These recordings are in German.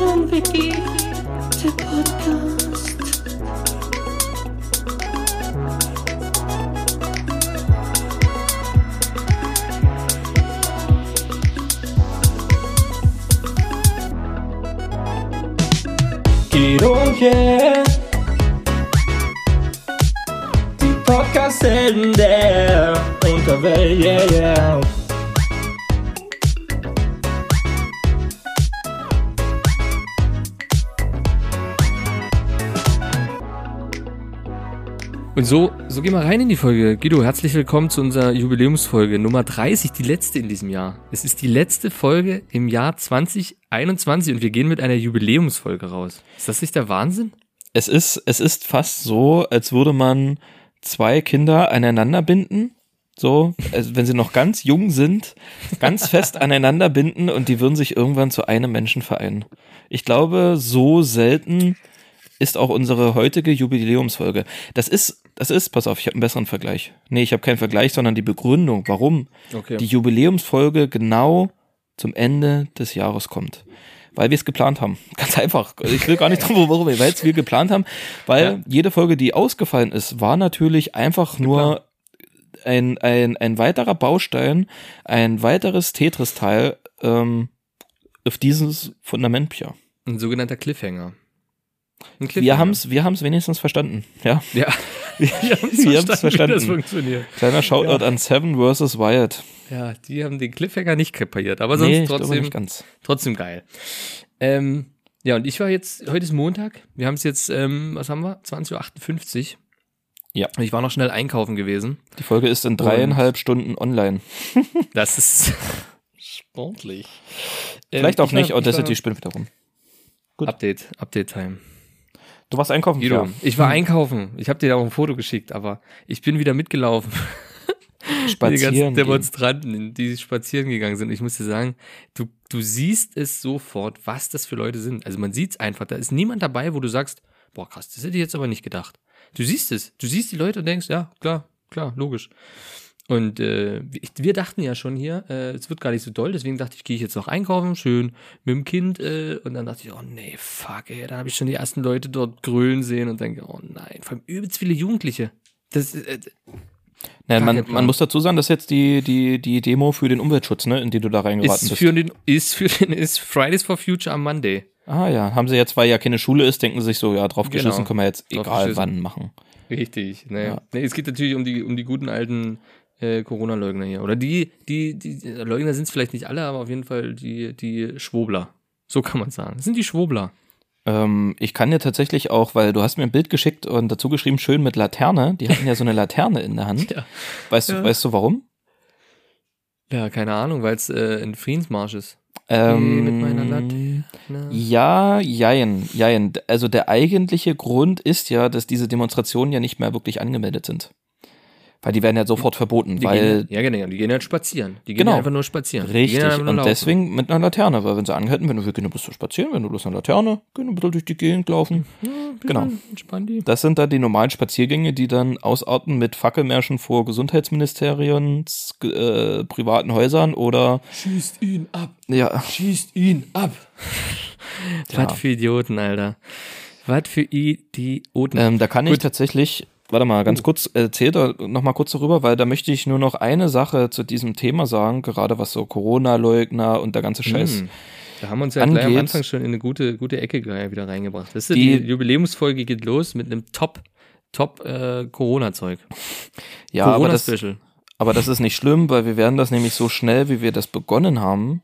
und Vicky, der Podcast. Guido und yeah. Die Podcast-Helden Und so, so gehen wir rein in die Folge. Guido, herzlich willkommen zu unserer Jubiläumsfolge Nummer 30, die letzte in diesem Jahr. Es ist die letzte Folge im Jahr 2021 und wir gehen mit einer Jubiläumsfolge raus. Ist das nicht der Wahnsinn? Es ist, es ist fast so, als würde man zwei Kinder aneinander binden. So, also wenn sie noch ganz jung sind, ganz fest aneinander binden und die würden sich irgendwann zu einem Menschen vereinen. Ich glaube, so selten ist auch unsere heutige Jubiläumsfolge. Das ist, das ist, pass auf, ich habe einen besseren Vergleich. Nee, ich habe keinen Vergleich, sondern die Begründung, warum Okay. die Jubiläumsfolge genau zum Ende des Jahres kommt. Weil wir es geplant haben. Ganz einfach. Ich will gar nicht drum, warum, weil es wir geplant haben. Weil Ja. jede Folge, die ausgefallen ist, war natürlich einfach nur ein, ein, ein weiterer Baustein, ein weiteres Tetris-Teil ähm, auf dieses Fundament, Pia. Ein sogenannter Cliffhanger. Wir haben es wir haben's wenigstens verstanden. Ja, Ja, wir haben wir haben's Wie verstanden. das funktioniert. Kleiner Shoutout an Seven vs. Wired. Ja, die haben den Cliffhanger nicht kapiert, aber Nee, sonst glaube trotzdem, trotzdem geil. Ähm, ja, und ich war jetzt, heute ist Montag, wir haben es jetzt, ähm, was haben wir? 20.58 Uhr. Ja. Ich war noch schnell einkaufen gewesen. Die Folge ist in dreieinhalb Stunden online. Das ist sportlich. Vielleicht Ähm, auch ich war- nicht, ich Audacity war- spinnt wieder rum. Gut. Update, Update-Time. Du warst einkaufen, Guido, ich war einkaufen. Ich habe dir da auch ein Foto geschickt, aber ich bin wieder mitgelaufen. Die ganzen Spazieren. gehen. Demonstranten, die spazieren gegangen sind. Ich muss dir sagen, du, du siehst es sofort, was das für Leute sind. Also man sieht es einfach. Da ist niemand dabei, wo du sagst, boah krass, das hätte ich jetzt aber nicht gedacht. Du siehst es. Du siehst die Leute und denkst, ja, klar, klar, logisch. Und äh, wir dachten ja schon hier, äh, es wird gar nicht so doll, deswegen dachte ich, gehe ich jetzt noch einkaufen, schön mit dem Kind. Äh, und dann dachte ich, oh nee, fuck, ey, da habe ich schon die ersten Leute dort grölen sehen und denke, oh nein, vor allem übelst viele Jugendliche. Das, äh, Nein, Gar man, man muss dazu sagen, das ist jetzt die, die, die Demo für den Umweltschutz, ne, in die du da reingeraten ist bist. für den ist für den ist Fridays for Future am Monday. ah ja, haben sie jetzt, weil ja keine Schule ist, denken sie sich so, ja, drauf Genau. können wir jetzt egal wann machen. Richtig. Ne. Ja. Nee, es geht natürlich um die um die guten alten äh, Corona-Leugner hier oder die die die die Leugner sind es vielleicht nicht alle, aber auf jeden Fall die die Schwobler. So kann man sagen. Das sind die Schwobler. Ähm, ich kann dir tatsächlich auch, weil du hast mir ein Bild geschickt und dazu geschrieben, schön mit Laterne. Die hatten ja so eine Laterne in der Hand. Ja. Weißt du, Ja. weißt du warum? Ja, keine Ahnung, weil es äh, ein Friedensmarsch ist. Ähm, mit meiner Laterne. Ja, jein, jein. Also der eigentliche Grund ist ja, dass diese Demonstrationen ja nicht mehr wirklich angemeldet sind. Weil die werden ja sofort verboten, Die weil gehen, ja, genau, die gehen halt spazieren. Die gehen Genau. einfach nur spazieren. Richtig, einfach nur und deswegen mit einer Laterne, weil wenn sie anhalten, wenn du wir gehen ein bisschen spazieren, wenn du bloß eine Laterne, gehen ein bisschen durch die Gegend laufen. Ja, Genau. Das sind dann die normalen Spaziergänge, die dann ausarten mit Fackelmärschen vor Gesundheitsministerien, äh, privaten Häusern oder Schießt ihn ab. ja, Schießt ihn ab. Ja. Was für Idioten, Alter. Was für Idioten. ähm, da kann ich Gut. tatsächlich, warte mal, ganz kurz, erzähl da noch mal kurz darüber, weil da möchte ich nur noch eine Sache zu diesem Thema sagen, gerade was so Corona-Leugner und der ganze Scheiß. Hm. Da haben wir uns ja gleich am angeht. Anfang schon in eine gute, gute Ecke wieder reingebracht. Weißt du, Die- die, Jubiläumsfolge geht los mit einem Top, Top äh, Corona-Zeug. Ja, aber das, aber das ist nicht schlimm, weil wir werden das nämlich so schnell, wie wir das begonnen haben,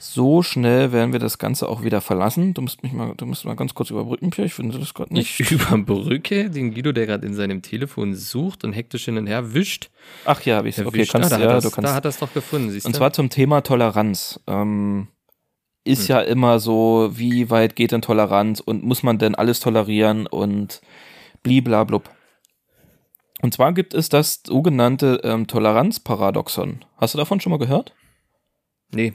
so schnell werden wir das Ganze auch wieder verlassen. Du musst mich mal, du musst mal ganz kurz überbrücken, Pierre. Ich finde das gerade nicht. Nicht über Brücke, den Guido, der gerade in seinem Telefon sucht und hektisch hin und her wischt. Ach ja, hab ich's. Okay, Erwischt. kannst ah, da, ja, hat du das, kannst. da hat er es doch gefunden, siehst Und du? zwar zum Thema Toleranz. Ähm, ist Hm. ja immer so, wie weit geht denn Toleranz und muss man denn alles tolerieren und bliblablub. Und zwar gibt es das sogenannte ähm, Toleranzparadoxon. Hast du davon schon mal gehört? nee,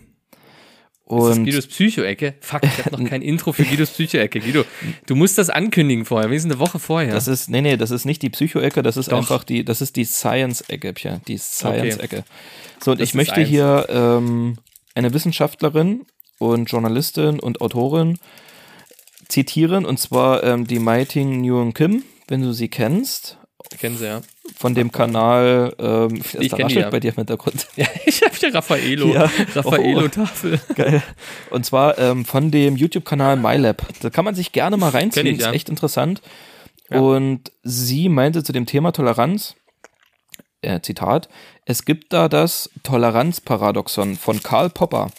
ist das Und Guidos Psycho-Ecke? Fuck, ich habe noch kein Intro für Guidos Psycho-Ecke. Guido, du musst das ankündigen vorher, wenigstens eine Woche vorher. das ist, nee, nee, das ist nicht die Psycho-Ecke, das ist Doch. einfach die, das ist die Science-Ecke, Pia, die Science-Ecke. So, und Das ich möchte eins. hier ähm, eine Wissenschaftlerin und Journalistin und Autorin zitieren, und zwar ähm, die Mighting Nguyen Kim, wenn du sie kennst, Kennen sie ja. von dem Kanal, ähm, Ich kenn die, ja. bei dir im Hintergrund. Ja, ich habe ja Raffaello. Ja. Raffaello-Tafel. Geil. Und zwar ähm, von dem YouTube-Kanal MyLab. Da kann man sich gerne mal reinziehen, ich, ja. ist echt interessant. Ja. Und sie meinte zu dem Thema Toleranz, äh, Zitat, es gibt da das Toleranzparadoxon von Karl Popper.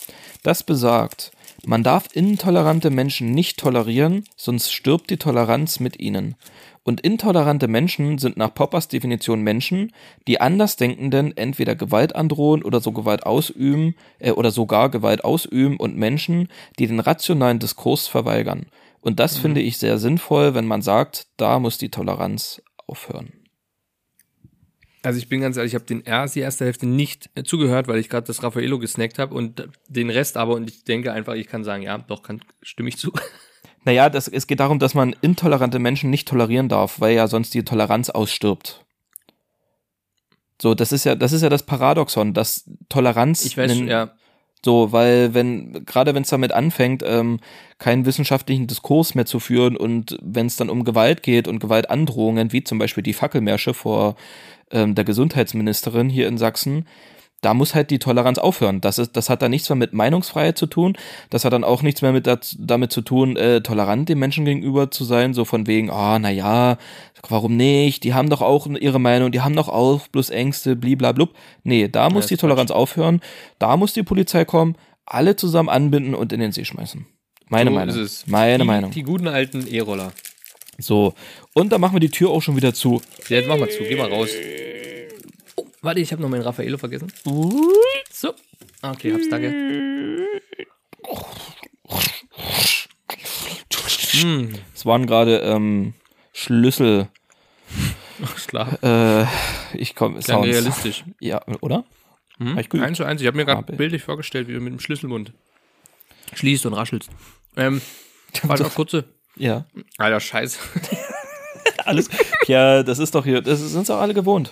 Das besagt, man darf intolerante Menschen nicht tolerieren, sonst stirbt die Toleranz mit ihnen. Und intolerante Menschen sind nach Poppers Definition Menschen, die Andersdenkenden entweder Gewalt androhen oder so Gewalt ausüben äh, oder sogar Gewalt ausüben und Menschen, die den rationalen Diskurs verweigern. Und das finde ich sehr sinnvoll, wenn man sagt, da muss die Toleranz aufhören. Also ich bin ganz ehrlich, ich habe den erst, die erste Hälfte nicht äh, zugehört, weil ich gerade das Raffaello gesnackt habe und den Rest aber und ich denke einfach, ich kann sagen, ja, doch, kann, stimme ich zu. Naja, das, es geht darum, dass man intolerante Menschen nicht tolerieren darf, weil ja sonst die Toleranz ausstirbt. So, das ist ja, das ist ja das Paradoxon, dass Toleranz Ich weiß, einen- ja, So, weil wenn, gerade wenn es damit anfängt, ähm, keinen wissenschaftlichen Diskurs mehr zu führen und wenn es dann um Gewalt geht und Gewaltandrohungen, wie zum Beispiel die Fackelmärsche vor ähm, der Gesundheitsministerin hier in Sachsen, da muss halt die Toleranz aufhören. Das, ist, das hat dann nichts mehr mit Meinungsfreiheit zu tun. Das hat dann auch nichts mehr mit damit zu tun, äh, tolerant den Menschen gegenüber zu sein. So von wegen, ah, na ja, warum nicht? Die haben doch auch ihre Meinung, die haben doch auch bloß Ängste, bliblablub. Nee, da muss ist die Toleranz aufhören. Da muss die Polizei kommen, alle zusammen anbinden und in den See schmeißen. Meine so Meinung. ist es. Meine die, Meinung. Die guten alten E-Roller. So. Und dann machen wir die Tür auch schon wieder zu. Ja, Jetzt mach mal zu, geh mal raus. Warte, ich habe noch meinen Raffaello vergessen. So. Okay, hab's, danke. Hm, Es waren gerade ähm, Schlüssel. Schlaf. Äh, ich komme. Klang realistisch. Ja, oder? Hm? Hab ich geübt. Eins zu eins. Ich habe mir Ah, gerade Bild. bildlich vorgestellt, wie du mit dem Schlüsselbund schließt und raschelst. Ähm, warte noch kurze. Ja. Alter, Scheiße. Alles. Ja, das ist doch hier. Das sind auch alle gewohnt.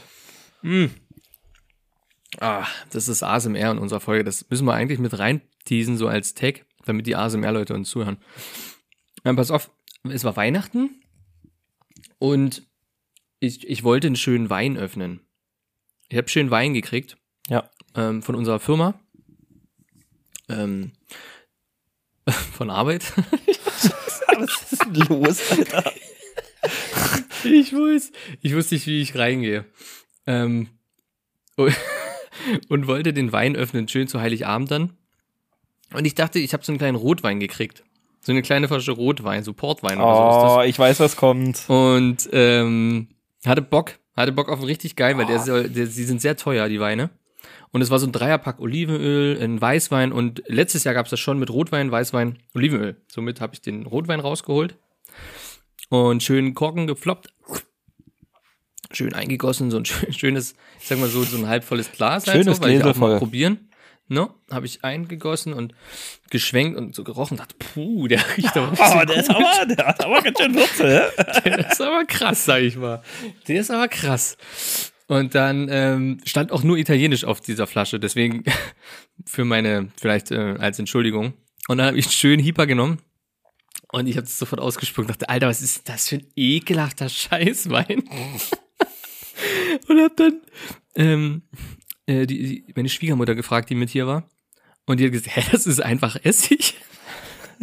Ah, das ist ASMR in unserer Folge. Das müssen wir eigentlich mit rein teasen, so als Tag, damit die ASMR-Leute uns zuhören. Ähm, pass auf, es war Weihnachten und ich, ich wollte einen schönen Wein öffnen. Ich habe schönen Wein gekriegt Ja. ähm, von unserer Firma. Ähm, von Arbeit. Was ist denn los, Alter? Ich weiß. Ich wusste nicht, wie ich reingehe. Ähm, und, und wollte den Wein öffnen, schön zu Heiligabend dann. Und ich dachte, ich habe so einen kleinen Rotwein gekriegt. So eine kleine Flasche Rotwein, so Portwein oder so. Oh, ich weiß, was kommt. Und ähm, hatte Bock, hatte Bock auf einen richtig geil, weil der, soll, der, die sind sehr teuer, die Weine. Und es war so ein Dreierpack Olivenöl, ein Weißwein und letztes Jahr gab es das schon mit Rotwein, Weißwein, Olivenöl. Somit habe ich den Rotwein rausgeholt und schön Korken gefloppt. Schön eingegossen, so ein schön- schönes, ich sag mal so, so ein halbvolles Glas. Schönes halt so, weil ich auch mal probieren. Ne? Habe ich eingegossen und geschwenkt und so gerochen. Dachte, puh, der riecht aber Oh, der ist aber, der hat aber ganz schön Würze. der ist aber krass, sag ich mal. Der ist aber krass. Und dann ähm, stand auch nur Italienisch auf dieser Flasche, deswegen für meine, vielleicht äh, als Entschuldigung. Und dann habe ich einen schönen Hieper genommen und ich habe es sofort ausgespuckt und dachte, Alter, was ist das für ein ekelhafter Scheißwein? Und hab dann ähm, äh, die, die, meine Schwiegermutter gefragt, die mit hier war. Und die hat gesagt, hä, das ist einfach Essig.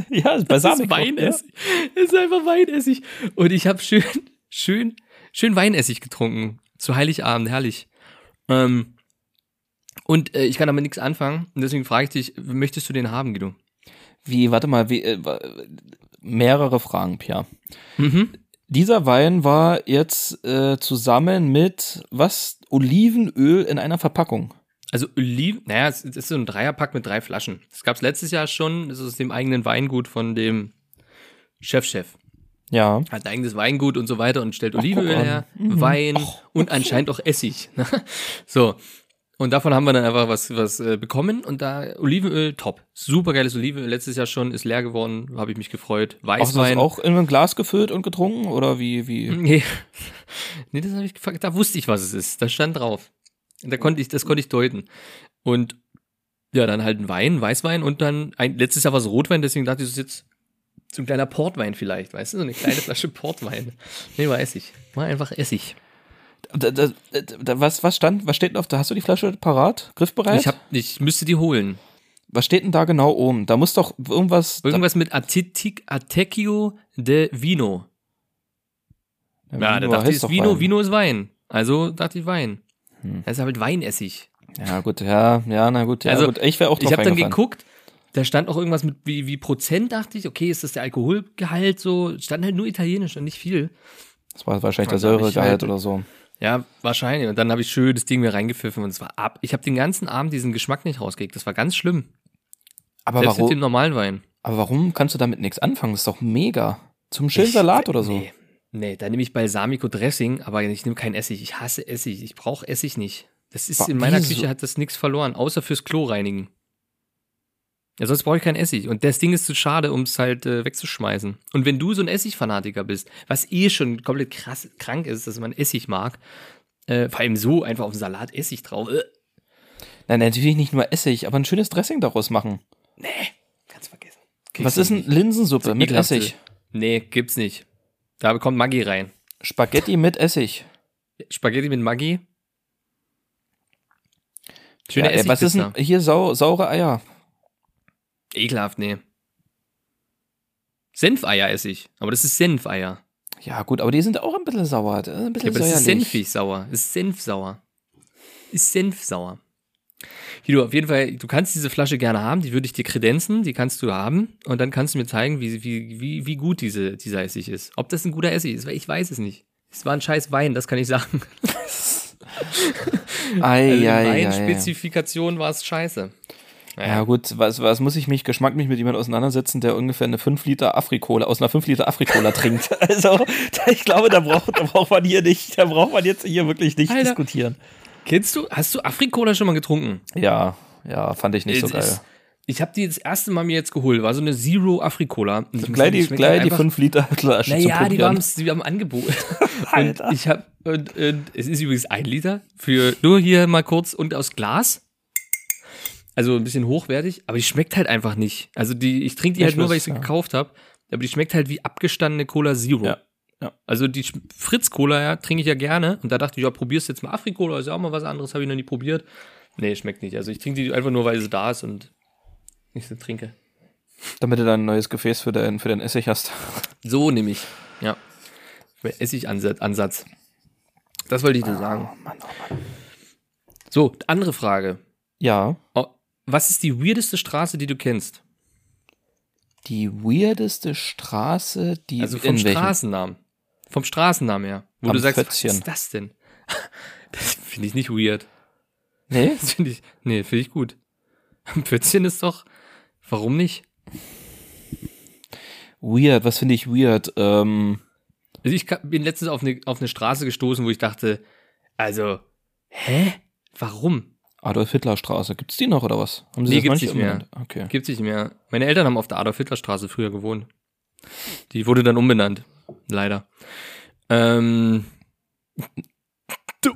Ja, Das Balsamico. ist Weinessig. Das ist einfach Weinessig. Und ich habe schön, schön, schön Weinessig getrunken. Zu Heiligabend, herrlich. Ähm, und äh, ich kann damit nichts anfangen. Und deswegen frage ich dich, möchtest du den haben, Guido? Wie, warte mal, wie, äh, mehrere Fragen, Pia. Mhm. Dieser Wein war jetzt äh, zusammen mit was? Olivenöl in einer Verpackung. Also Oliven, naja, es es ist so ein Dreierpack mit drei Flaschen. Das gab's letztes Jahr schon. Das ist aus dem eigenen Weingut von dem Chefchef. Ja. Hat ein eigenes Weingut und so weiter und stellt Ach, Olivenöl her, Wein und anscheinend auch Essig. so. Und davon haben wir dann einfach was, was äh, bekommen und da Olivenöl, top. Super geiles Olivenöl, letztes Jahr schon, ist leer geworden, habe ich mich gefreut. Hast du das Weißwein. auch in ein Glas gefüllt und getrunken? Oder wie, wie? Nee, nee das habe ich gefragt. Da wusste ich, was es ist. Da stand drauf. Da konnte ich, das konnte ich deuten. Und ja, dann halt ein Wein, Weißwein und dann ein, letztes Jahr war es Rotwein, deswegen dachte ich, das ist jetzt So ein kleiner Portwein vielleicht, weißt du? So eine kleine Flasche Portwein. Nee, war Essig. War einfach Essig. Da, da, da, was, was stand, was steht denn auf, da hast du die Flasche parat, griffbereit? Ich, hab, ich müsste die holen. was steht denn da genau oben? Da muss doch irgendwas. Irgendwas mit Atetic, Atecchio de Vino. Ja, da dachte ich, Vino, Wein. Vino ist Wein. Also dachte ich Wein. Hm. Das ist halt Weinessig. Ja, gut, ja, ja, na gut, ja, Also, gut. Ich wäre auch drauf Ich habe dann geguckt, da stand auch irgendwas mit wie, wie Prozent, dachte ich, okay, ist das der Alkoholgehalt so? Stand halt nur italienisch und nicht viel. Das war wahrscheinlich der Säuregehalt halt- oder so. Ja, wahrscheinlich. Und dann habe ich schön das Ding mir reingepfiffen und es war ab. Ich habe den ganzen Abend diesen Geschmack nicht rausgekriegt. Das war ganz schlimm. Aber Selbst mit dem warum, normalen Wein. aber warum kannst du damit nichts anfangen? Das ist doch mega. Zum schönen Salat oder so. Nee, nee da nehme ich Balsamico Dressing, aber ich nehme kein Essig. Ich hasse Essig. Ich brauche Essig nicht. Das ist in meiner wieso? Küche hat das nichts verloren, außer fürs Klo reinigen. Ja, sonst brauche ich kein Essig. Und das Ding ist zu schade, um es halt äh, wegzuschmeißen. Und wenn du so ein Essigfanatiker bist, was eh schon komplett krass krank ist, dass man Essig mag, äh, vor allem so einfach auf den Salat Essig drauf. Äh, Nein, natürlich nicht nur Essig, aber ein schönes Dressing daraus machen. kannst vergessen. Kriegst Was ist denn. Linsensuppe mit Essig? Nee, gibt's nicht. Da kommt Maggi rein. Spaghetti mit Essig. Spaghetti mit Maggi. Schöne Ja, ey, was ist denn hier sau, saure Eier? Ekelhaft, nee. Senfeier esse ich. Aber das ist Senfeier. Ja, gut, aber die sind auch ein bisschen sauer. Das ist ein bisschen Ja, aber das ist senfig sauer. Das ist senfsauer. Ist senfsauer. Guido, auf jeden Fall, du kannst diese Flasche gerne haben, die würde ich dir kredenzen, die kannst du haben und dann kannst du mir zeigen, wie, wie, wie, wie gut diese, dieser Essig ist. Ob das ein guter Essig ist, weil ich weiß es nicht. Es war ein scheiß Wein, das kann ich sagen. Ei, Also ei, ei, ei. Weinspezifikation war es scheiße. Ja gut, was, was muss ich mich geschmacklich mit jemandem auseinandersetzen, der ungefähr eine 5 Liter Afrikola, aus einer 5 Liter Afrikola trinkt. Also, ich glaube, da braucht, da braucht man hier nicht, da braucht man jetzt hier wirklich nicht Alter. diskutieren. Kennst du, hast du Afrikola schon mal getrunken? Ja, ja, fand ich nicht so Es geil. ist- Ich habe die das erste Mal mir jetzt geholt, war so eine Zero Afrikola. Und ich muss Gleich die, gleich halt die einfach- 5 Liter Flasche Naja, die haben die haben angeboten. und Alter. ich habe und, und es ist übrigens ein Liter für nur hier mal kurz und aus Glas. Also ein bisschen hochwertig, aber die schmeckt halt einfach nicht. Also die, ich trinke die Ich halt nur, weiß, weil ich sie ja. gekauft habe. Aber die schmeckt halt wie abgestandene Cola Zero. Ja, ja. Also die Sch- Fritz Cola ja, trinke ich ja gerne. Und da dachte ich, ja, probierst jetzt mal Afri-Cola, ist ja auch mal was anderes, habe ich noch nie probiert. Nee, schmeckt nicht. Also ich trinke die einfach nur, weil sie da ist und ich sie trinke. Damit du dann ein neues Gefäß für deinen für deinen Essig hast. So nehme ich. Ja. Essigansatz. Ansatz. Das wollte ich dir sagen. So, andere Frage. Ja, Oh, was ist die weirdeste Straße, die du kennst? die weirdeste Straße, die Also vom Straßennamen. Vom Straßennamen her. Wo Am du sagst, Pfötzchen. was ist das denn? Das finde ich nicht weird. Nee? Das finde ich, nee, finde ich gut. Am Pfützchen ist doch, warum nicht? Weird, was finde ich weird? Ähm, Also ich bin letztens auf eine, auf eine Straße gestoßen, wo ich dachte, also, hä? Warum? Adolf Hitler Straße, gibt's die noch oder was? Haben sie Nee, gibt's nicht mehr. umbenannt? Okay. Gibt's nicht mehr. Meine Eltern haben auf der Adolf-Hitler-Straße früher gewohnt. Die wurde dann umbenannt. Leider. Ähm.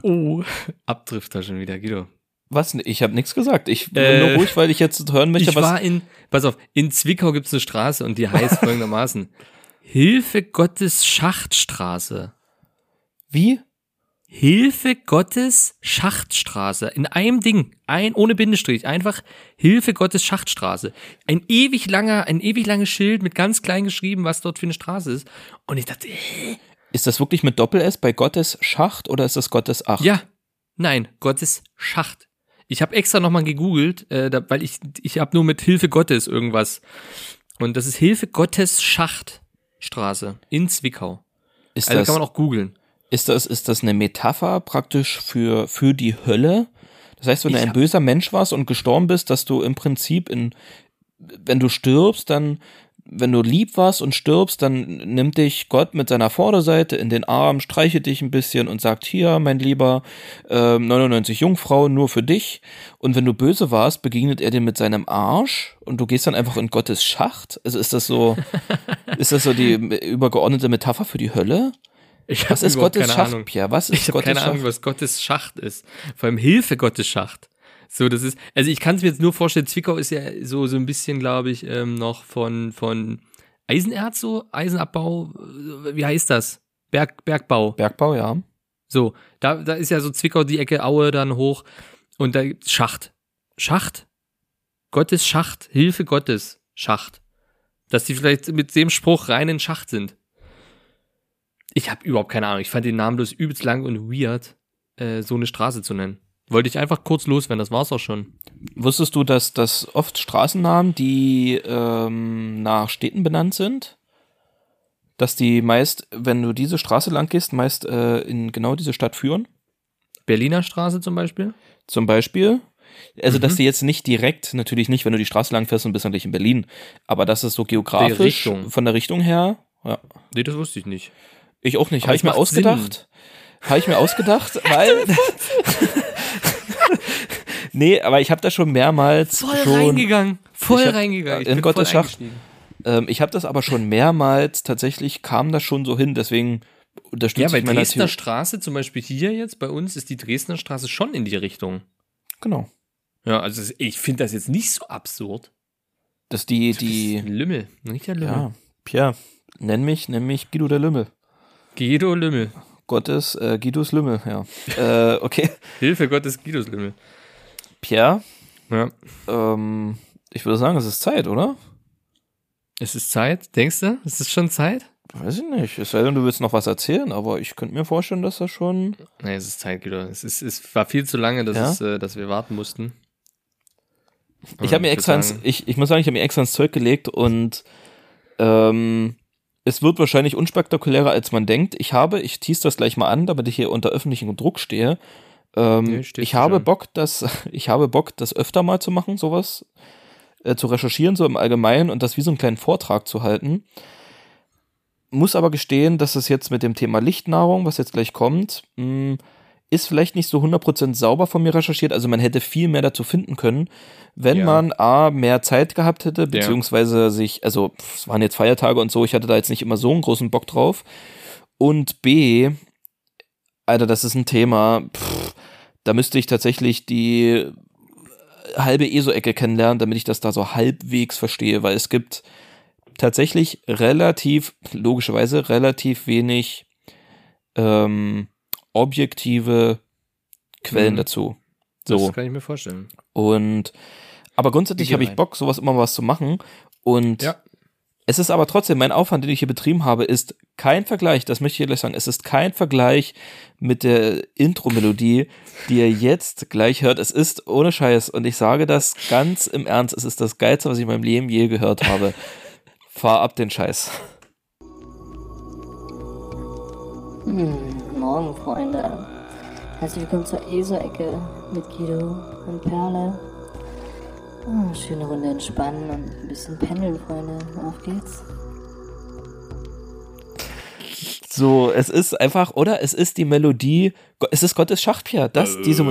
Oh. Abdrifter schon wieder, Guido. Was? Ich habe nichts gesagt. Ich bin Äh, nur ruhig, weil ich jetzt hören möchte, Ich was. war in, pass auf, in Zwickau gibt's eine Straße und die heißt folgendermaßen. Hilfe Gottes Schachtstraße. Wie? Hilfe Gottes Schachtstraße. In einem Ding. Ein, ohne Bindestrich. Einfach Hilfe Gottes Schachtstraße. Ein ewig langer, ein ewig langes Schild mit ganz klein geschrieben, was dort für eine Straße ist. Und ich dachte, hä? Ist das wirklich mit Doppel-S bei Gottes Schacht oder ist das Gottes Acht? ja, nein, Gottes Schacht. Ich habe extra nochmal gegoogelt, äh, da, weil ich, ich habe nur mit Hilfe Gottes irgendwas. Und das ist Hilfe Gottes Schachtstraße in Zwickau. Ist, Also das, kann man auch googeln. Ist, das, ist das eine Metapher praktisch für, für die Hölle? Das heißt, wenn Ich du ein böser Mensch warst und gestorben bist, dass du im Prinzip in, wenn du stirbst, dann, wenn du lieb warst und stirbst, dann nimmt dich Gott mit seiner Vorderseite in den Arm, streichelt dich ein bisschen und sagt, hier, mein Lieber, ähm, 99 Jungfrauen nur für dich. Und wenn du böse warst, begegnet er dir mit seinem Arsch und du gehst dann einfach in Gottes Schacht. Also ist das so, ist das so die übergeordnete Metapher für die Hölle? Was ist Gottes keine Schacht, Ahnung. Pierre? Was ist Ich Gottes keine Schacht? Ahnung, was Gottes Schacht ist. Vor allem Hilfe Gottes Schacht. So, das ist, also ich kann es mir jetzt nur vorstellen, Zwickau ist ja so, so ein bisschen, glaube ich, ähm, noch von, von Eisenerz so, Eisenabbau, äh, wie heißt das? Berg, Bergbau. Bergbau, ja. So, da, da ist ja so Zwickau die Ecke, Aue dann hoch und da gibt's Schacht. Schacht? Gottes Schacht, Hilfe Gottes, Schacht. Dass die vielleicht mit dem Spruch rein in Schacht sind. Ich habe überhaupt keine Ahnung. Ich fand den Namen bloß übelst lang und weird, äh, so eine Straße zu nennen. Wollte ich einfach kurz loswerden, das war's auch schon. Wusstest du, dass das oft Straßennamen, die ähm, nach Städten benannt sind, dass die meist, wenn du diese Straße lang gehst, meist äh, in genau diese Stadt führen? Berliner Straße zum Beispiel? Zum Beispiel. Also, Mhm. dass die jetzt nicht direkt, natürlich nicht, wenn du die Straße lang fährst und bist natürlich in Berlin, aber dass es so geografisch von der Richtung her, ja. Nee, das wusste ich nicht. Ich auch nicht. Habe ich mir ausgedacht. Habe ich mir ausgedacht, weil. nee, aber ich habe da schon mehrmals Voll schon. reingegangen. Voll Ich hab- reingegangen. Ich in bin Gottes voll Schacht. Ähm, ich habe das aber schon mehrmals tatsächlich kam das schon so hin. Deswegen unterstütze Ja, weil ich meine Dresdner. Straße, zum Beispiel hier jetzt bei uns, ist die Dresdner Straße schon in die Richtung. Genau. Ja, also ich finde das jetzt nicht so absurd. Dass die Das ist die ein Lümmel, nicht der Lümmel. ja Pierre nenn mich nenn mich Guido der Lümmel. Guido Lümmel. Gottes äh, Guidos Lümmel. Ja. äh, okay. Hilfe Gottes Guidos Lümmel. Pierre. Ja. Ähm, ich würde sagen, es ist Zeit, oder? Es ist Zeit, denkst du? Es ist schon Zeit? Weiß ich nicht. Es sei denn, du willst noch was erzählen, aber ich könnte mir vorstellen, dass das schon. Nee, es ist Zeit, Guido. Es, ist, es war viel zu lange, dass, Ja? es, äh, dass wir warten mussten. Ich habe mir extra ins, ich, ich muss sagen, ich habe mir extra ins Zeug gelegt und ähm, es wird wahrscheinlich unspektakulärer, als man denkt. Ich habe, ich tease das gleich mal an, damit ich hier unter öffentlichem Druck stehe. Ähm, Nee, ich habe schon. Bock, das, ich habe Bock, das öfter mal zu machen, sowas, äh, zu recherchieren, so im Allgemeinen und das wie so einen kleinen Vortrag zu halten. Muss aber gestehen, dass es jetzt mit dem Thema Lichtnahrung, was jetzt gleich kommt, mh, ist vielleicht nicht so 100% sauber von mir recherchiert. Also man hätte viel mehr dazu finden können, wenn Ja. man A, mehr Zeit gehabt hätte, beziehungsweise sich, also pff, es waren jetzt Feiertage und so, ich hatte da jetzt nicht immer so einen großen Bock drauf. Und B, Alter, das ist ein Thema, pff, da müsste ich tatsächlich die halbe ESO-Ecke kennenlernen, damit ich das da so halbwegs verstehe, weil es gibt tatsächlich relativ, logischerweise relativ wenig ähm, objektive Quellen Mhm. dazu. So. Das kann ich mir vorstellen. Und aber grundsätzlich habe ich. Bock, sowas immer was zu machen. Und Ja. es ist aber trotzdem, mein Aufwand, den ich hier betrieben habe, ist kein Vergleich, das möchte ich hier gleich sagen, es ist kein Vergleich mit der Intro-Melodie, die ihr jetzt gleich hört. Es ist ohne Scheiß, und ich sage das ganz im Ernst, es ist das Geilste, was ich in meinem Leben je gehört habe. Fahr ab den Scheiß. Hm, morgen, Freunde. Herzlich willkommen zur ESO-Ecke mit Guido und Perle. Ah, schöne Runde entspannen und ein bisschen pendeln, Freunde. Auf geht's. So, es ist einfach, oder? Es ist die Melodie, es ist Gottes Schachtpier. Das, diese,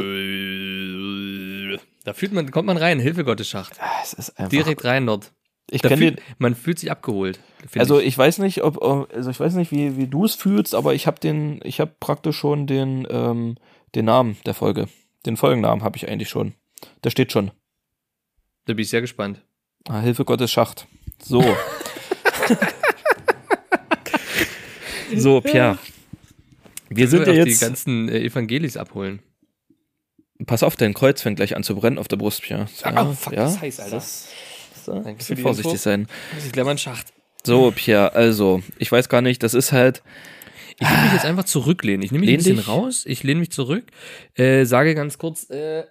Da fühlt man, kommt man rein, Hilfe Gottes Schacht. Ah, es ist einfach, Direkt rein dort. Ich Da fühlt, dir, man fühlt sich abgeholt. Also ich. ich weiß nicht, ob also ich weiß nicht, wie, wie du es fühlst, aber ich habe den, ich habe praktisch schon den ähm, den Namen der Folge, den Folgennamen habe ich eigentlich schon. Der steht schon. da bin ich sehr gespannt. Ah, Hilfe Gottes Schacht. So. so Pierre. Wir sind ja jetzt. die ganzen äh, Evangelis abholen. Pass auf, dein Kreuz fängt gleich an zu brennen auf der Brust, Pierre. Ja, oh, fuck, das ist heiß, Alter. Das, das, ein bisschen vorsichtig Info. sein. Muss ich gleich mal einen Schacht. So, Pierre, also, ich weiß gar nicht, das ist halt. Ich will mich jetzt einfach zurücklehnen. Ich nehme mich Lehn ein bisschen dich. raus. Ich lehne mich zurück. Äh, sage ganz kurz, äh,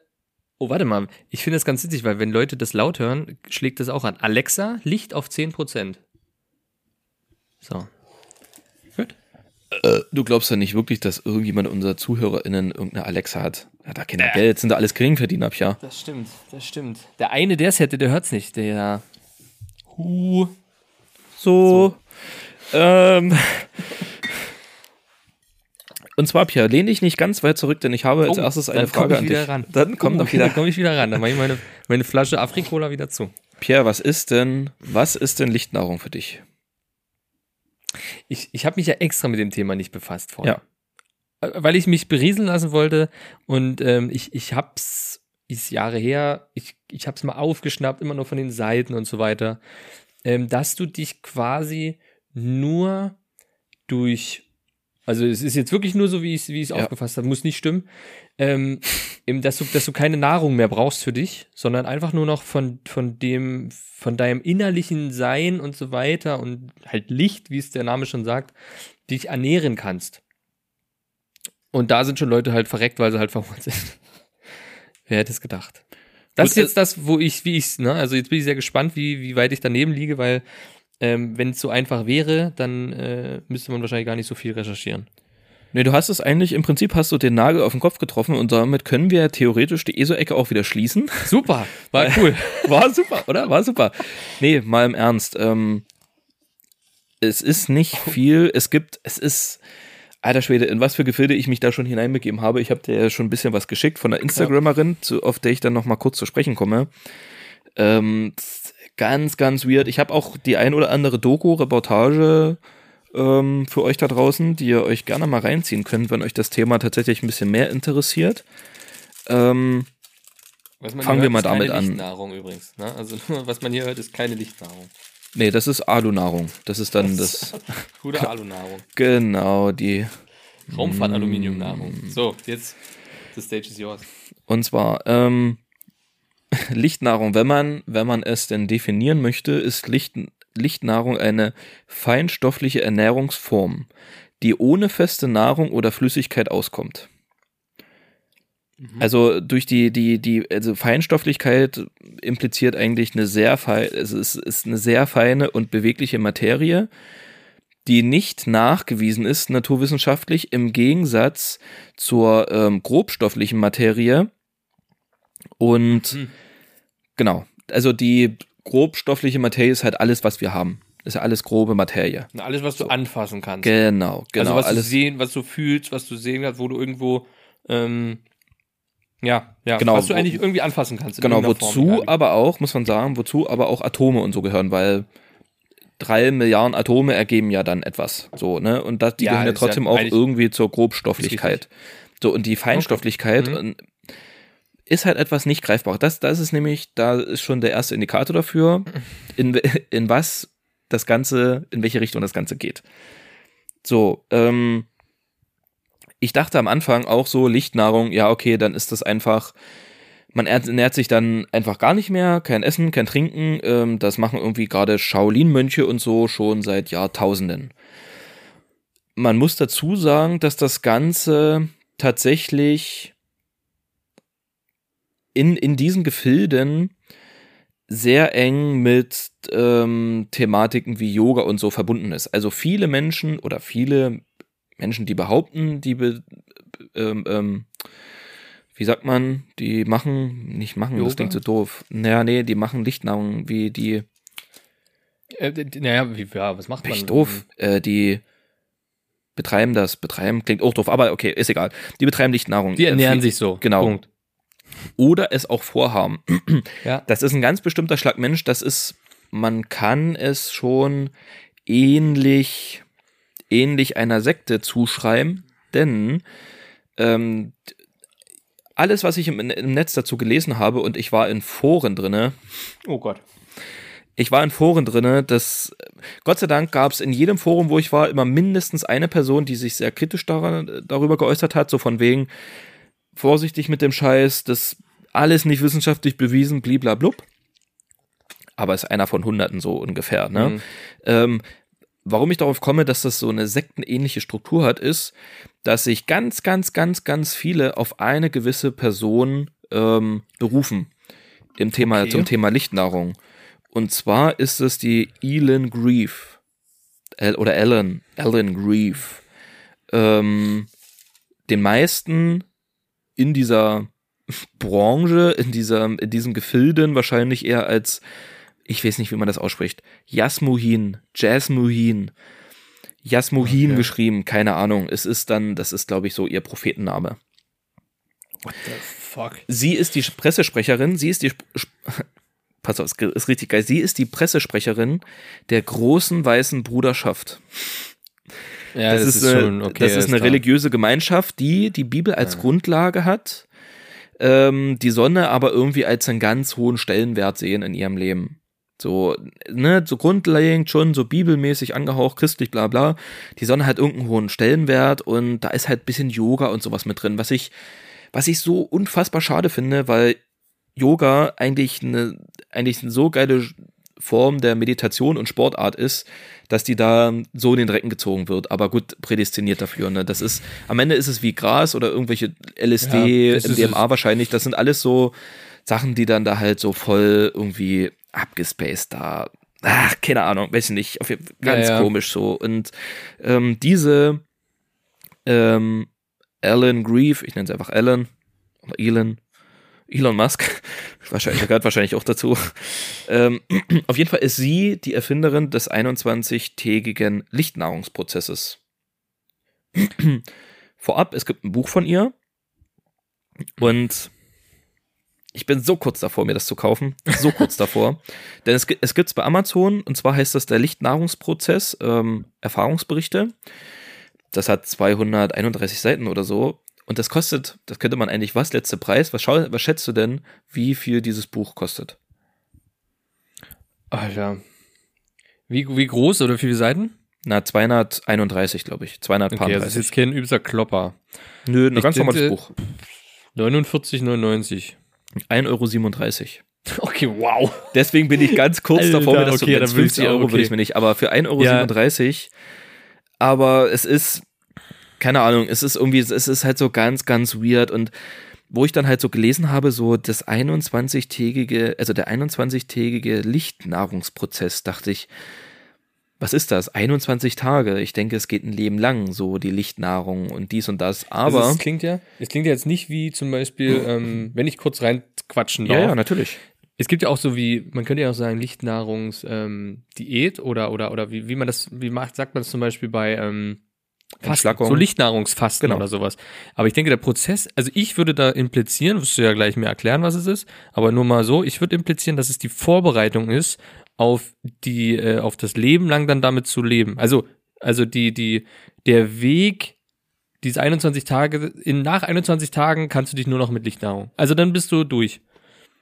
oh, warte mal. Ich finde das ganz witzig, weil wenn Leute das laut hören, schlägt das auch an. Alexa, Licht auf 10%. So. Gut. Du glaubst ja nicht wirklich, dass irgendjemand unserer ZuhörerInnen irgendeine Alexa hat. Hat da keiner Äh. Geld, sind da alles Geringverdiener, Pierre. Das stimmt, das stimmt. Der eine, der es hätte, der hört's nicht. Der. Hu. So. Ähm. Und zwar, Pierre, lehn dich nicht ganz weit zurück, denn ich habe als Oh, erstes eine dann komm Frage an wieder dich. ran. Dann komm doch wieder. Dann komme ich wieder ran. Dann mache ich meine, meine Flasche Afrikola wieder zu. Pierre, was ist denn, was ist denn Lichtnahrung für dich? Ich, ich habe mich ja extra mit dem Thema nicht befasst vorher. Ja. Weil ich mich berieseln lassen wollte und ähm, ich, ich hab's, ist Jahre her, ich, ich hab's mal aufgeschnappt, immer nur von den Seiten und so weiter. ähm, dass du dich quasi nur durch, also es ist jetzt wirklich nur so, wie ich es wie Ja. aufgefasst habe, muss nicht stimmen, ähm, dass du, dass du keine Nahrung mehr brauchst für dich, sondern einfach nur noch von, von dem, von deinem innerlichen Sein und so weiter und halt Licht, wie es der Name schon sagt, dich ernähren kannst. Und da sind schon Leute halt verreckt, weil sie halt verhungert sind. Wer hätte es gedacht? Das Gut, ist jetzt das, wo ich, wie ich's, ne? Also jetzt bin ich sehr gespannt, wie, wie weit ich daneben liege, weil ähm, wenn es so einfach wäre, dann äh, müsste man wahrscheinlich gar nicht so viel recherchieren. Nee, du hast es eigentlich, im Prinzip hast du den Nagel auf den Kopf getroffen und damit können wir theoretisch die ESO-Ecke auch wieder schließen. Super, war cool. War super, oder? War super. Nee, mal im Ernst. Ähm, es ist nicht viel. Es gibt, es ist, alter Schwede, in was für Gefilde ich mich da schon hineinbegeben habe. Ich habe dir ja schon ein bisschen was geschickt von einer Instagrammerin, zu, auf der ich dann noch mal kurz zu sprechen komme. Ähm, ganz, ganz weird. Ich habe auch die ein oder andere Doku-Reportage ähm, für euch da draußen, die ihr euch gerne mal reinziehen könnt, wenn euch das Thema tatsächlich ein bisschen mehr interessiert. Ähm, Was man Fangen hier wir hört, mal ist keine damit an. Lichtnahrung übrigens. Ne? Also was man hier hört, ist keine Lichtnahrung. Nee, das ist Alu-Nahrung. Das ist dann das. Gute Alunahrung. Genau, die. Raumfahrt-Aluminiumnahrung. So, jetzt, the stage is yours. Und zwar, ähm, Lichtnahrung, wenn man, wenn man es denn definieren möchte, ist Licht, Lichtnahrung eine feinstoffliche Ernährungsform, die ohne feste Nahrung oder Flüssigkeit auskommt. Also durch die, die, die, also Feinstofflichkeit impliziert eigentlich eine sehr feine, es ist, eine sehr feine und bewegliche Materie, die nicht nachgewiesen ist, naturwissenschaftlich, im Gegensatz zur ähm, grobstofflichen Materie. Und Hm. genau, also die grobstoffliche Materie ist halt alles, was wir haben. Ist ja alles grobe Materie. Na, Alles, was du anfassen kannst. Genau, genau. also was alles, du sehen, was du fühlst, was du sehen kannst, wo du irgendwo, ähm, ja, ja, Genau, was du wo- eigentlich irgendwie anfassen kannst. Genau, Form, wozu wie. aber auch, muss man sagen, wozu aber auch Atome und so gehören, weil drei Milliarden Atome ergeben ja dann etwas. So, ne? Und das, die Ja, gehören ja ist ja trotzdem auch irgendwie zur Grobstofflichkeit. So, und die Feinstofflichkeit Mhm. äh, ist halt etwas nicht greifbar. Das, das ist nämlich, da ist schon der erste Indikator dafür, in, in was das Ganze, in welche Richtung das Ganze geht. So, ähm, ich dachte am Anfang auch so, Lichtnahrung, ja, okay, dann ist das einfach, man ernährt sich dann einfach gar nicht mehr, kein Essen, kein Trinken. Ähm, das machen irgendwie gerade Shaolin-Mönche und so schon seit Jahrtausenden. Man muss dazu sagen, dass das Ganze tatsächlich in, in diesen Gefilden sehr eng mit ähm, Thematiken wie Yoga und so verbunden ist. Also viele Menschen oder viele Menschen, die behaupten, die be, ähm, ähm, wie sagt man, die machen, nicht machen, das Yoga? klingt so doof. Naja, nee, die machen Lichtnahrung, wie die, Äh, naja, wie, ja, was macht man? echt doof, äh, die betreiben das, betreiben, klingt auch doof, aber okay, ist egal. Die betreiben Lichtnahrung. Die ernähren Äh, sich so. Genau. Punkt. Oder es auch vorhaben. Ja. Das ist ein ganz bestimmter Schlag Mensch, das ist, man kann es schon ähnlich, ähnlich einer Sekte zuschreiben, denn ähm, alles, was ich im, im Netz dazu gelesen habe, und ich war in Foren drinne, Oh Gott. ich war in Foren drinne, das Gott sei Dank gab es in jedem Forum, wo ich war, immer mindestens eine Person, die sich sehr kritisch daran, darüber geäußert hat, so von wegen vorsichtig mit dem Scheiß, das alles nicht wissenschaftlich bewiesen, bliblablub. Aber ist einer von Hunderten so ungefähr. Ne? Mhm. Ähm, warum ich darauf komme, dass das so eine sektenähnliche Struktur hat, ist, dass sich ganz, ganz, ganz, ganz viele auf eine gewisse Person ähm, berufen im Thema, Okay. zum Thema Lichtnahrung. Und zwar ist es die Elon Grief. El oder Ellen, Ellen Grief. Ähm, den meisten in dieser Branche, in, dieser, in diesen Gefilden wahrscheinlich eher als, ich weiß nicht, wie man das ausspricht, Jasmuhin, Jasmuhin, Jasmuhin Okay. geschrieben, keine Ahnung. Es ist dann, das ist, glaube ich, so ihr Prophetenname. What the fuck? Sie ist die Pressesprecherin, sie ist die, pass auf, es ist richtig geil, sie ist die Pressesprecherin der großen weißen Bruderschaft. Ja, das, ist, eine, das ist eine klar. religiöse Gemeinschaft, die die Bibel als Grundlage hat, ähm, die Sonne aber irgendwie als einen ganz hohen Stellenwert sehen in ihrem Leben. So, ne, so grundlegend schon so bibelmäßig angehaucht, christlich, bla bla. Die Sonne hat irgendeinen hohen Stellenwert und da ist halt bisschen Yoga und sowas mit drin, was ich, was ich so unfassbar schade finde, weil Yoga eigentlich eine, eigentlich eine so geile Form der Meditation und Sportart ist, dass die da so in den Drecken gezogen wird. Aber gut, prädestiniert dafür. Ne? Das ist, am Ende ist es wie Gras oder irgendwelche LSD, Ja, MDMA wahrscheinlich. Das sind alles so Sachen, die dann da halt so voll irgendwie abgespaced da. Ach, keine Ahnung, weiß ich nicht. Ganz Ja, ja. komisch so. Und ähm, diese ähm, Alan Grieve, ich nenne sie einfach Alan oder Elon, Elon Musk, wahrscheinlich, gehört wahrscheinlich auch dazu. Ähm, auf jeden Fall ist sie die Erfinderin des 21-tägigen Lichtnahrungsprozesses. Vorab, es gibt ein Buch von ihr und ich bin so kurz davor, mir das zu kaufen. So kurz davor. Denn es, es gibt es bei Amazon und zwar heißt das der Lichtnahrungsprozess, ähm, Erfahrungsberichte. Das hat 231 Seiten oder so. Und das kostet, das könnte man eigentlich, was, letzte Preis? Was, schau, was schätzt du denn, wie viel dieses Buch kostet? Alter. Wie, wie groß oder wie viele Seiten? Na, 231, glaube ich. Okay, 231. das ist jetzt kein übelster Klopper. Nö, ein ich ganz normales Buch. 49,99. 1,37 Euro. Okay, wow. Deswegen bin ich ganz kurz Alter, davor, mir das okay, zu will 50 ich auch, Euro würde okay. ich mir nicht, aber für 1,37 Euro. Aber es ist, keine Ahnung, es ist irgendwie, es ist halt so ganz, ganz weird und wo ich dann halt so gelesen habe, so das 21-tägige, also der 21-tägige Lichtnahrungsprozess, dachte ich, was ist das? 21 Tage. Ich denke, es geht ein Leben lang, so die Lichtnahrung und dies und das. Aber. also es klingt ja, es klingt ja jetzt nicht wie zum Beispiel, ähm, wenn ich kurz reinquatschen darf. ja, ja, natürlich. Es gibt ja auch so wie, man könnte ja auch sagen, Lichtnahrungs ähm, Diät oder oder oder wie, wie man das, wie macht, sagt man das zum Beispiel bei ähm, Fasten, so Lichtnahrungsfasten Genau. oder sowas. Aber ich denke, der Prozess, also ich würde da implizieren, wirst du ja gleich mir erklären, was es ist, aber nur mal so, ich würde implizieren, dass es die Vorbereitung ist auf die, äh, auf das Leben lang dann damit zu leben. Also, also die, die, der Weg, diese 21 Tage, in, nach 21 Tagen kannst du dich nur noch mit Lichtnahrung. Also dann bist du durch.